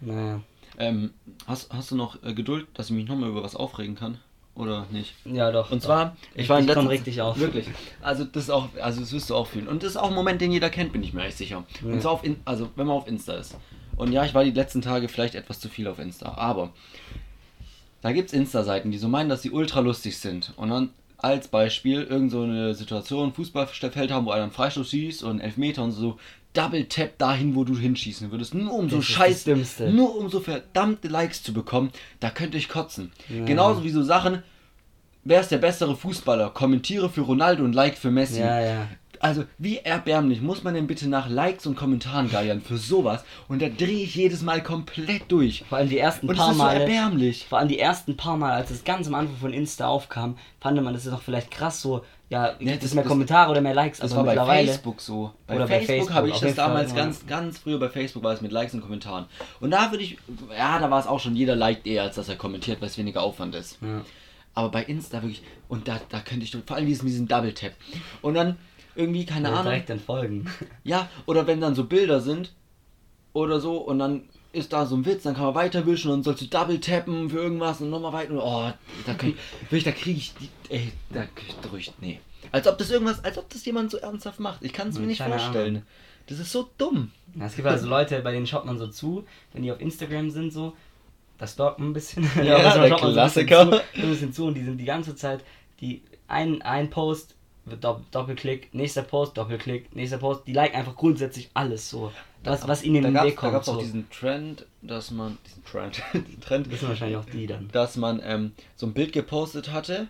naja. Ähm, hast, hast du noch äh, Geduld, dass ich mich nochmal über was aufregen kann? Oder nicht? Ja, doch. Und doch. zwar, ich, Ich- war in komm letzter richtig auf. Wirklich. Also das ist auch, also das wirst du auch fühlen. Und das ist auch ein Moment, den jeder kennt, bin ich mir echt sicher. Ja. Und zwar auf, in, also wenn man auf Insta ist. Und ja, ich war die letzten Tage vielleicht etwas zu viel auf Insta, aber da gibt es Insta-Seiten, die so meinen, dass sie ultra lustig sind. Und dann als Beispiel irgend so eine Situation, Fußballfeld haben, wo einer einen Freistoß schießt und Elfmeter und so, Double Tap dahin, wo du hinschießen würdest, nur um so Das ist das scheiß, Dümmste. nur um so verdammte Likes zu bekommen, da könnte ich kotzen. Ja. Genauso wie so Sachen, wer ist der bessere Fußballer? Kommentiere für Ronaldo und like für Messi. Ja, ja. Also, wie erbärmlich muss man denn bitte nach Likes und Kommentaren geiern für sowas? Und da drehe ich jedes Mal komplett durch. Vor allem die ersten Und paar ist so erbärmlich. vor allem die ersten paar Mal, als es ganz am Anfang von Insta aufkam, fand man das ist doch vielleicht krass so, ja, gibt das- es mehr Kommentare oder mehr Likes, Das war bei. Facebook so. Bei Oder Facebook, habe ich das jeden Fall, damals ja. ganz, ganz früher bei Facebook war es mit Likes und Kommentaren. Und da würde ich, ja, da war es auch schon, jeder liked eher, als dass er kommentiert, weil es weniger Aufwand ist. Ja. Aber bei Insta wirklich, und da, da könnte ich, vor allem diesen, diesen Double Tap. Und dann irgendwie, keine Ja, Ahnung. direkt dann folgen. Ja, oder wenn dann so Bilder sind oder so und dann ist da so ein Witz, dann kann man weiterwischen und sollst du double tappen für irgendwas und nochmal weiter. Oh, da, kann ich, da kriege ich die, ey, da krieg ich durch, nee. Als ob das irgendwas, als ob das jemand so ernsthaft macht. Ich kann es mir nicht Keine vorstellen. Ahnung. Das ist so dumm. Ja, es gibt also Leute, bei denen schaut man so zu, wenn die auf Instagram sind, so, da stalkt man ein bisschen. Ja, so der man so ein bisschen Klassiker. zu, so ein bisschen zu und die sind die ganze Zeit, die ein, ein Post wird Doppelklick, nächster Post, Doppelklick, nächster Post, die liken einfach grundsätzlich alles so, was, was ihnen in da den Weg da kommt. gab's auch so. diesen Trend, dass man, diesen Trend, Trend, Das sind wahrscheinlich auch die dann. dass man ähm, so ein Bild gepostet hatte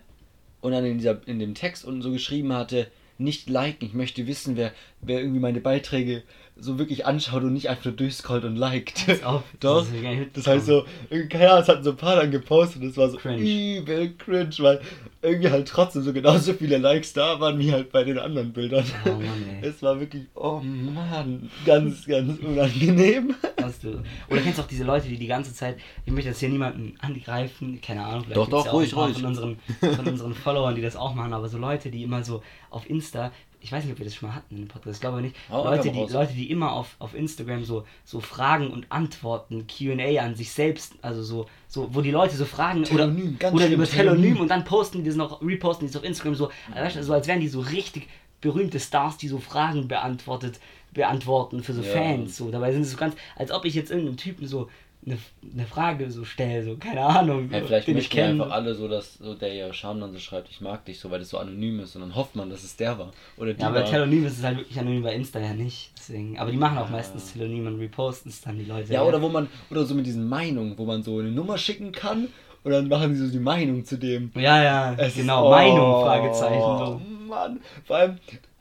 und dann in, dieser, in dem Text unten so geschrieben hatte, nicht liken, ich möchte wissen, wer, wer irgendwie meine Beiträge so wirklich anschaut und nicht einfach nur durchscrollt und liked. Ob, Doch, das das heißt so, keine Ahnung, es hatten so ein paar dann gepostet und das war so Cringe. übel cringe, weil irgendwie halt trotzdem so genauso viele Likes da waren wie halt bei den anderen Bildern. Oh Mann, ey. Es war wirklich, oh Mann, ganz, ganz unangenehm. Hast du. Oder kennst du auch diese Leute, die die ganze Zeit, ich möchte jetzt hier niemanden angreifen, keine Ahnung, vielleicht Doch, doch, ja auch ruhig, ruhig. Von unseren, von unseren Followern, die das auch machen, aber so Leute, die immer so auf Insta, ich weiß nicht, ob wir das schon mal hatten in dem Podcast, ich glaube nicht, Hau Leute, die. Leute, die immer auf, auf Instagram so, so Fragen und Antworten, Q&A an sich selbst, also so, so, wo die Leute so fragen Telonym, oder, oder über Telonym. Telonym und dann posten die das noch, reposten die das auf Instagram so, also, weißt du, so als wären die so richtig berühmte Stars, die so Fragen beantwortet, beantworten für so Ja. Fans, so, dabei sind sie so ganz, als ob ich jetzt irgendeinem Typen so eine, eine Frage so stelle, so, keine Ahnung, Ja, vielleicht ich möchten kenne. einfach alle so, dass so der ja Scham dann so schreibt, ich mag dich so, weil das so anonym ist und dann hofft man, dass es der war. Oder die Ja, aber war. Telonym ist es halt wirklich anonym bei Insta ja nicht. Deswegen. Aber die machen auch meistens Telonym und reposten es dann die Leute. Ja, oder wo man, oder so mit diesen Meinungen, wo man so eine Nummer schicken kann und dann machen die so die Meinung zu dem. Ja, ja, Es ist- genau. oh, Meinung, Fragezeichen. So. Mann, vor allem.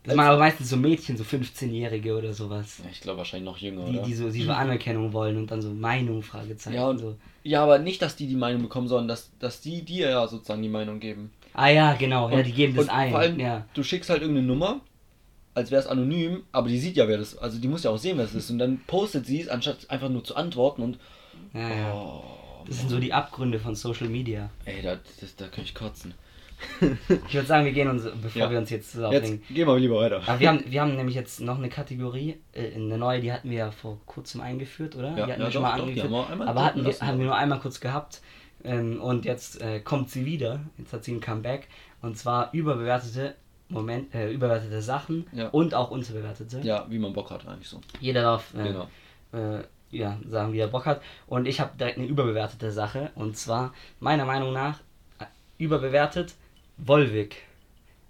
Das machen aber meistens so Mädchen, so 15-Jährige oder sowas. Ja, ich glaube wahrscheinlich noch jünger, Die, oder? die so, die so Anerkennung wollen und dann so Meinung, Fragezeichen. ja, und, so. ja, aber nicht, dass die die Meinung bekommen, sondern dass, dass die dir ja sozusagen die Meinung geben. Ah ja, genau. Ja, die geben das und ein. Vor allem, ja. du schickst halt irgendeine Nummer, als wäre es anonym, aber die sieht ja, wer das Also die muss ja auch sehen, wer es ist. Und dann postet sie es, anstatt einfach nur zu antworten und. ja, ja. Oh, Das sind so die Abgründe von Social Media. ey, da, das, da kann ich kotzen. Ich würde sagen, wir gehen uns, bevor Ja. wir uns jetzt Jetzt aufregen. gehen wir lieber weiter. Aber wir haben, wir haben nämlich jetzt noch eine Kategorie, äh, eine neue, die hatten wir ja vor kurzem eingeführt, oder? Ja, die hatten ja, wir schon doch, mal doch, haben wir einmal aber hatten wir, haben wir nur einmal kurz gehabt. Ähm, und jetzt äh, kommt sie wieder. Jetzt hat sie ein Comeback. Und zwar überbewertete Moment, äh, überbewertete Sachen Ja. und auch unterbewertete. Ja, wie man Bock hat eigentlich so. Jeder darf äh, Genau. äh, ja, sagen, wie er Bock hat. Und ich habe direkt eine überbewertete Sache. Und zwar, meiner Meinung nach, äh, überbewertet Volvic.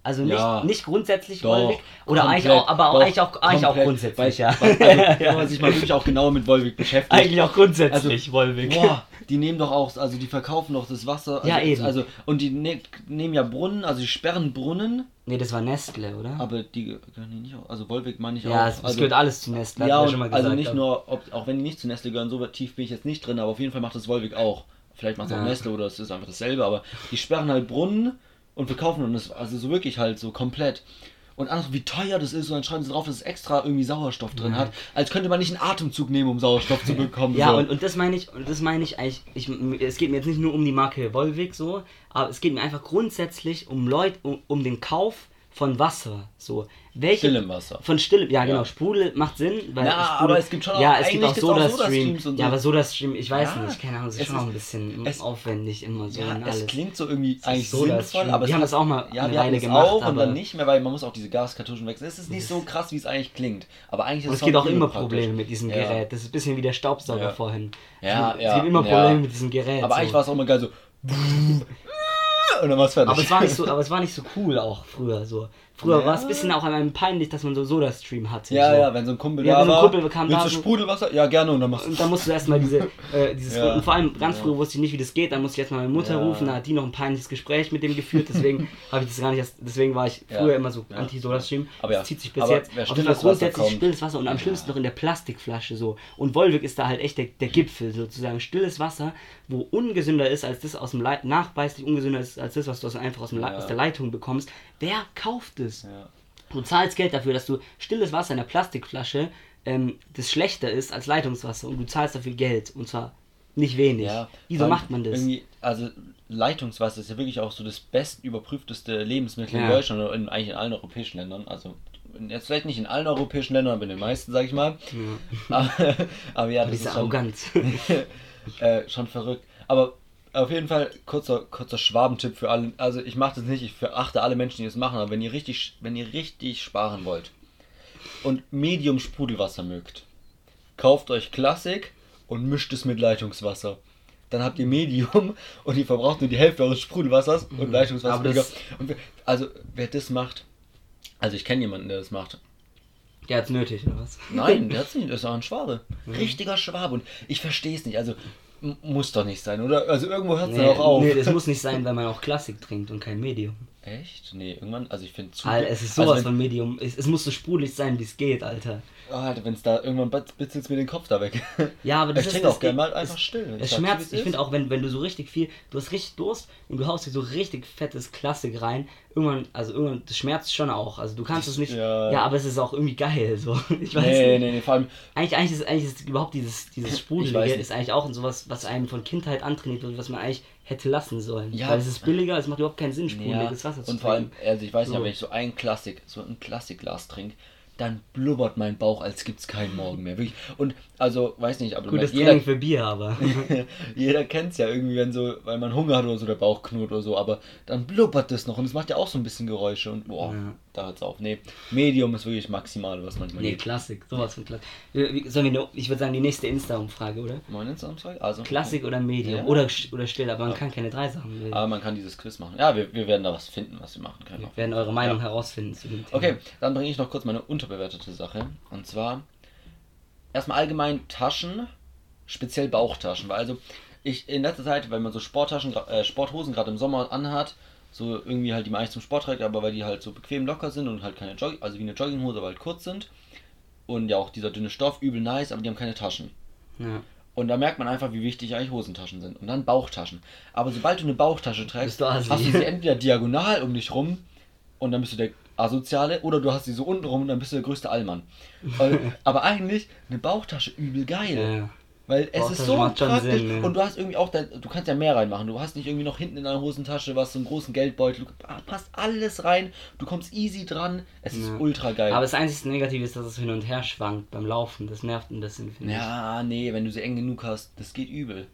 Also nicht, Ja. nicht grundsätzlich Doch, Volvic. Oder eigentlich komplett, auch, aber auch, doch, eigentlich auch, eigentlich auch komplett. grundsätzlich, Weil- ja. weil- Also, Ja. wenn man sich mal wirklich auch genauer mit Volvic beschäftigt. Eigentlich auch grundsätzlich Volvic. Boah, die nehmen doch auch, also die verkaufen doch das Wasser. Also, Ja, eben. Also, und die ne nehmen ja Brunnen, also die sperren Brunnen, Nee, das war Nestle, oder? aber die gehören die nicht auch. Also Volvic meine ich ja, auch. es, es also, gehört alles zu Nestle. ja, und, schon mal also gesagt, nicht aber- nur, ob, auch wenn die nicht zu Nestle gehören, so tief bin ich jetzt nicht drin, aber auf jeden Fall macht das Volvic auch. Vielleicht macht es auch Ja. Nestle oder es ist einfach dasselbe, aber die sperren halt Brunnen und verkaufen und das, also so wirklich halt so komplett. und andere, wie teuer das ist und dann schreiben sie drauf, dass es extra irgendwie Sauerstoff drin Ja. hat, als könnte man nicht einen Atemzug nehmen, um Sauerstoff zu bekommen. Ja, so. und, und das meine ich, und das meine ich eigentlich, ich, es geht mir jetzt nicht nur um die Marke Volvic so, aber es geht mir einfach grundsätzlich um Leute, um, um den Kauf von Wasser. So. Welche, Stillem Wasser. Von stillem, ja, Ja. genau, Sprudel macht Sinn, weil Ja, Sprudel, aber es gibt schon auch- ja, es gibt auch auch Soda. Ja, aber Soda Stream, ich weiß Ja, nicht, keine Ahnung, es ist es schon auch ist- ein bisschen es- aufwendig immer so Ja, und es alles. klingt so irgendwie eigentlich sinnvoll, aber Wir es haben das auch mal ja, eine wir Weile es gemacht, auch und dann nicht mehr, weil man muss auch diese Gaskartuschen wechseln. Es ist nicht so krass, wie es eigentlich klingt, aber eigentlich ist Und es gibt auch immer. Probleme mit diesem. Gerät. Das ist ein bisschen wie der Staubsauger vorhin. Ja, es ja, gibt immer. Probleme mit diesem Gerät. Aber eigentlich war es auch immer geil so und dann war es fertig. Aber es war nicht so, aber es war nicht so cool auch früher so. Früher Ja. war es ein bisschen auch einem peinlich, dass man so Soda Stream hatte. Ja, so. ja, wenn so ein Kumpel Ja, da wenn so ein Kumpel kam willst da du Sprudelwasser? Ja, gerne und dann machst du Und dann musst du erstmal diese, äh, dieses Ja. und vor allem ganz Ja. früher wusste ich nicht, wie das geht, dann musste ich erstmal meine Mutter rufen, da hat die noch ein peinliches Gespräch mit dem geführt, deswegen habe ich das gar nicht erst, deswegen war ich früher immer so anti-Soda-Stream. Aber ja. Das zieht sich bis Aber jetzt. wer Auf jeden Fall grundsätzlich kommt- stilles Wasser und am schlimmsten noch in der Plastikflasche so. Und Volvic ist da halt echt der, der Gipfel sozusagen. Stilles Wasser, wo ungesünder ist als das aus dem Leit nachweislich ungesünder ist als das, was du einfach aus, dem aus der Leitung bekommst. Wer kauft es? Ja. Du zahlst Geld dafür, dass du stilles Wasser in der Plastikflasche ähm, das schlechter ist als Leitungswasser und du zahlst dafür Geld und zwar nicht wenig. Ja, Wieso macht man das? Also Leitungswasser ist ja wirklich auch so das best überprüfteste Lebensmittel in Ja. Deutschland oder in, eigentlich in allen europäischen Ländern. Also in- jetzt vielleicht nicht in allen europäischen Ländern, aber in den meisten, sag ich mal. Aber, aber ja, das Diese ist schon, Arroganz. äh, schon verrückt. Aber auf jeden Fall kurzer, kurzer Schwabentipp für alle. Also ich mache das nicht, ich verachte alle Menschen, die das machen, aber wenn ihr richtig, wenn ihr richtig sparen wollt und Medium Sprudelwasser mögt, kauft euch Klassik und mischt es mit Leitungswasser. Dann habt ihr Medium und ihr verbraucht nur die Hälfte eures Sprudelwassers und Leitungswasser. Mhm. Das- und also wer das macht, also ich kenne jemanden, der das macht. Der hat's nötig, oder was? Nein, der hat's nicht, das ist auch ein Schwabe. Mhm. Richtiger Schwabe. Und ich verstehe es nicht. Also muss doch nicht sein, oder? Also irgendwo hört es Nee, dann auch auf. nee, das muss nicht sein, weil man auch Klassik trinkt und kein Medium. Echt? Nee, irgendwann, also ich finde zu. Alter, es ist also sowas wenn, von Medium. Es, es muss so sprudelig sein, wie es geht, Alter. Oh, Alter, wenn es da irgendwann bitzelt mir den Kopf da weg. Ja, aber das ich ist das auch gerne mal es- einfach still. Es Ich sag's, wie schmerzt, es ich finde auch, wenn, wenn du so richtig viel, du hast richtig Durst und du haust dir so richtig fettes Klassik rein, irgendwann, also irgendwann, das schmerzt schon auch. Also du kannst es nicht, Ja. ja, aber es ist auch irgendwie geil, so. Ich weiß Nee, nicht. nee, nee, vor allem. Eigentlich, eigentlich, ist, eigentlich ist überhaupt dieses, dieses Sprudelige ist eigentlich auch sowas, was einem von Kindheit antrainiert wird, was man eigentlich hätte lassen sollen. Ja. Weil es ist billiger, es macht überhaupt keinen Sinn, Ja, sprudeliges Wasser zu und vor allem, also ich weiß nicht, So. wenn ich so ein Klassik, so ein Klassikglas trinke, dann blubbert mein Bauch, als gibt's keinen Morgen mehr. Wirklich. Und also, weiß nicht, aber Gutes jeder, Training für Bier, aber. jeder kennt es ja irgendwie, wenn so, weil man Hunger hat oder so, der Bauch knurrt oder so, aber dann blubbert das noch und es macht ja auch so ein bisschen Geräusche und boah, Ja. Da hört's auf. Nee, Medium ist wirklich maximal, was manchmal nee, geht. Klassik, sowas von Klassik. Wie- Sollen wir, ich würde sagen, die nächste Insta-Umfrage, oder? Moin ins Samstag? Also. Klassik oder Medium? Ja. Oder, oder still, aber man kann keine drei Sachen wählen. Aber man kann dieses Quiz machen. Ja, wir, wir werden da was finden, was wir machen können. Wir werden eure Meinung herausfinden zu dem Thema. Okay, dann bringe ich noch kurz meine unterbewertete Sache. Und zwar erstmal allgemein Taschen, speziell Bauchtaschen. Weil also ich in letzter Zeit, weil man so Sporttaschen, gra- äh, Sporthosen gerade im Sommer anhat, so irgendwie halt die man eigentlich zum Sport trägt, aber weil die halt so bequem locker sind und halt keine Jog also wie eine Jogginghose, aber halt kurz sind. Und ja auch dieser dünne Stoff, übel nice, aber die haben keine Taschen. Ja. Und da merkt man einfach, wie wichtig eigentlich Hosentaschen sind. Und dann Bauchtaschen. Aber sobald du eine Bauchtasche trägst, du hast du sie entweder diagonal um dich rum und dann bist du der Asoziale oder du hast sie so unten rum und dann bist du der größte Allmann. Weil- Aber eigentlich eine Bauchtasche übel geil. Ja. Weil es ist Bauchtasche so praktisch Sinn, ja. und du hast irgendwie auch dein, du kannst ja mehr reinmachen. Du hast nicht irgendwie noch hinten in deiner Hosentasche was, so einen großen Geldbeutel. Du, passt alles rein. Du kommst easy dran. Es ist Ja. ultra geil. Aber das einzige Negative ist, dass es hin und her schwankt beim Laufen. Das nervt ein bisschen, finde ich. ja, nee, wenn du sie eng genug hast, das geht übel.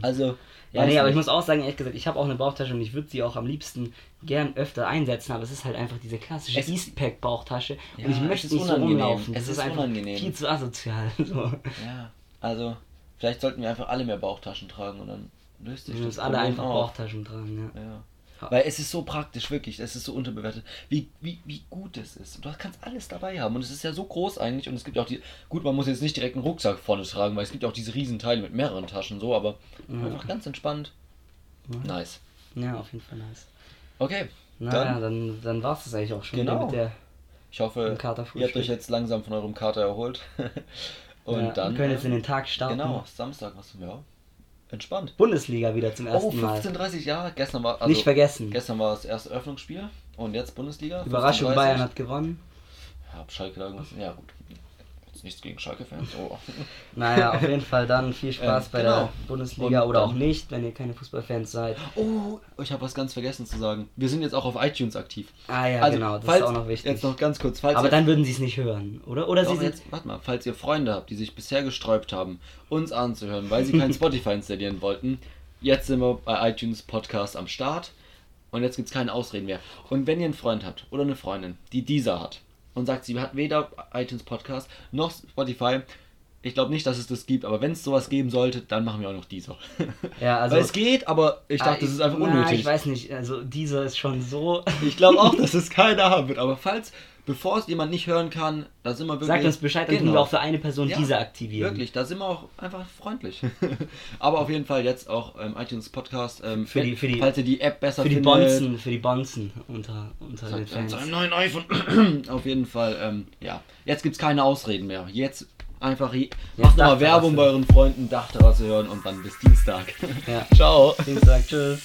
Also, Ja, nee, aber ich muss auch sagen, ehrlich gesagt, ich habe auch eine Bauchtasche und ich würde sie auch am liebsten gern öfter einsetzen, aber es ist halt einfach diese klassische Eastpack-Bauchtasche Ja, und ich möchte ist nicht so unangenehm. rumlaufen. Es ist, ist einfach unangenehm. viel zu asozial. So. Ja, also vielleicht sollten wir einfach alle mehr Bauchtaschen tragen und dann löst sich Wir das alle einfach auf. Bauchtaschen tragen, ja. Ja. Weil es ist so praktisch, wirklich, es ist so unterbewertet, wie, wie, wie gut es ist. Du kannst alles dabei haben und es ist ja so groß eigentlich und es gibt ja auch die, gut, man muss jetzt nicht direkt einen Rucksack vorne tragen, weil es gibt ja auch diese riesen Teile mit mehreren Taschen so, aber Ja. einfach ganz entspannt. Nice. Ja, auf jeden Fall nice. Okay, Naja, dann, dann, dann war es das eigentlich auch schon Genau. mit der. ich hoffe, ihr habt euch jetzt langsam von eurem Kater erholt. und ja, dann, wir können jetzt in den Tag starten. genau, Samstag, was, ja, entspannt. Bundesliga wieder zum Oh, ersten Mal. 15.30 Jahre. Gestern war also, Nicht vergessen. Gestern war das erste Öffnungsspiel. Und jetzt Bundesliga. Überraschung, 15:30. Bayern hat gewonnen. Ja, hab Schalke da irgendwas. Ja, gut. Jetzt nichts gegen Schalke-Fans. Oh. Naja, auf jeden Fall dann viel Spaß Ähm, bei genau. der Bundesliga Und oder auch nicht, wenn ihr keine Fußballfans seid. oh, ich habe was ganz vergessen zu sagen. Wir sind jetzt auch auf iTunes aktiv. Ah ja, also, genau, das falls, ist auch noch wichtig. Jetzt noch ganz kurz. Falls Aber dann würden sie es nicht hören, oder? Oder sie doch, sind. jetzt, warte mal, falls ihr Freunde habt, die sich bisher gesträubt haben, uns anzuhören, weil sie kein Spotify installieren wollten, jetzt sind wir bei iTunes Podcast am Start und jetzt gibt es keine Ausreden mehr. Und wenn ihr einen Freund habt oder eine Freundin, die dieser hat und sagt, sie hat weder iTunes Podcast noch Spotify, ich glaube nicht, dass es das gibt, aber wenn es sowas geben sollte, dann machen wir auch noch dieser. Ja, also. Weil es geht, aber ich dachte, Ah, das ist einfach na, unnötig. ich weiß nicht, also dieser ist schon so. Ich glaube auch, dass es keiner haben wird. Aber falls, bevor es jemand nicht hören kann, da sind wir wirklich. Sagt uns Bescheid, dann Genau. können wir auch für eine Person Ja, diese aktivieren. Wirklich, da sind wir auch einfach freundlich. Aber auf jeden Fall jetzt auch ähm, iTunes Podcast. Ähm, Für die- für die- falls ihr die App besser Für die findet. Bonzen, für die Bonzen unter, unter den Sagt dann Fans. einem neuen iPhone. auf jeden Fall, ähm, ja. Jetzt gibt es keine Ausreden mehr. Jetzt einfach macht mal. Werbung bei euren Freunden, Dachterrasse hören und dann bis Dienstag. Ja. Ciao. Dienstag, tschüss.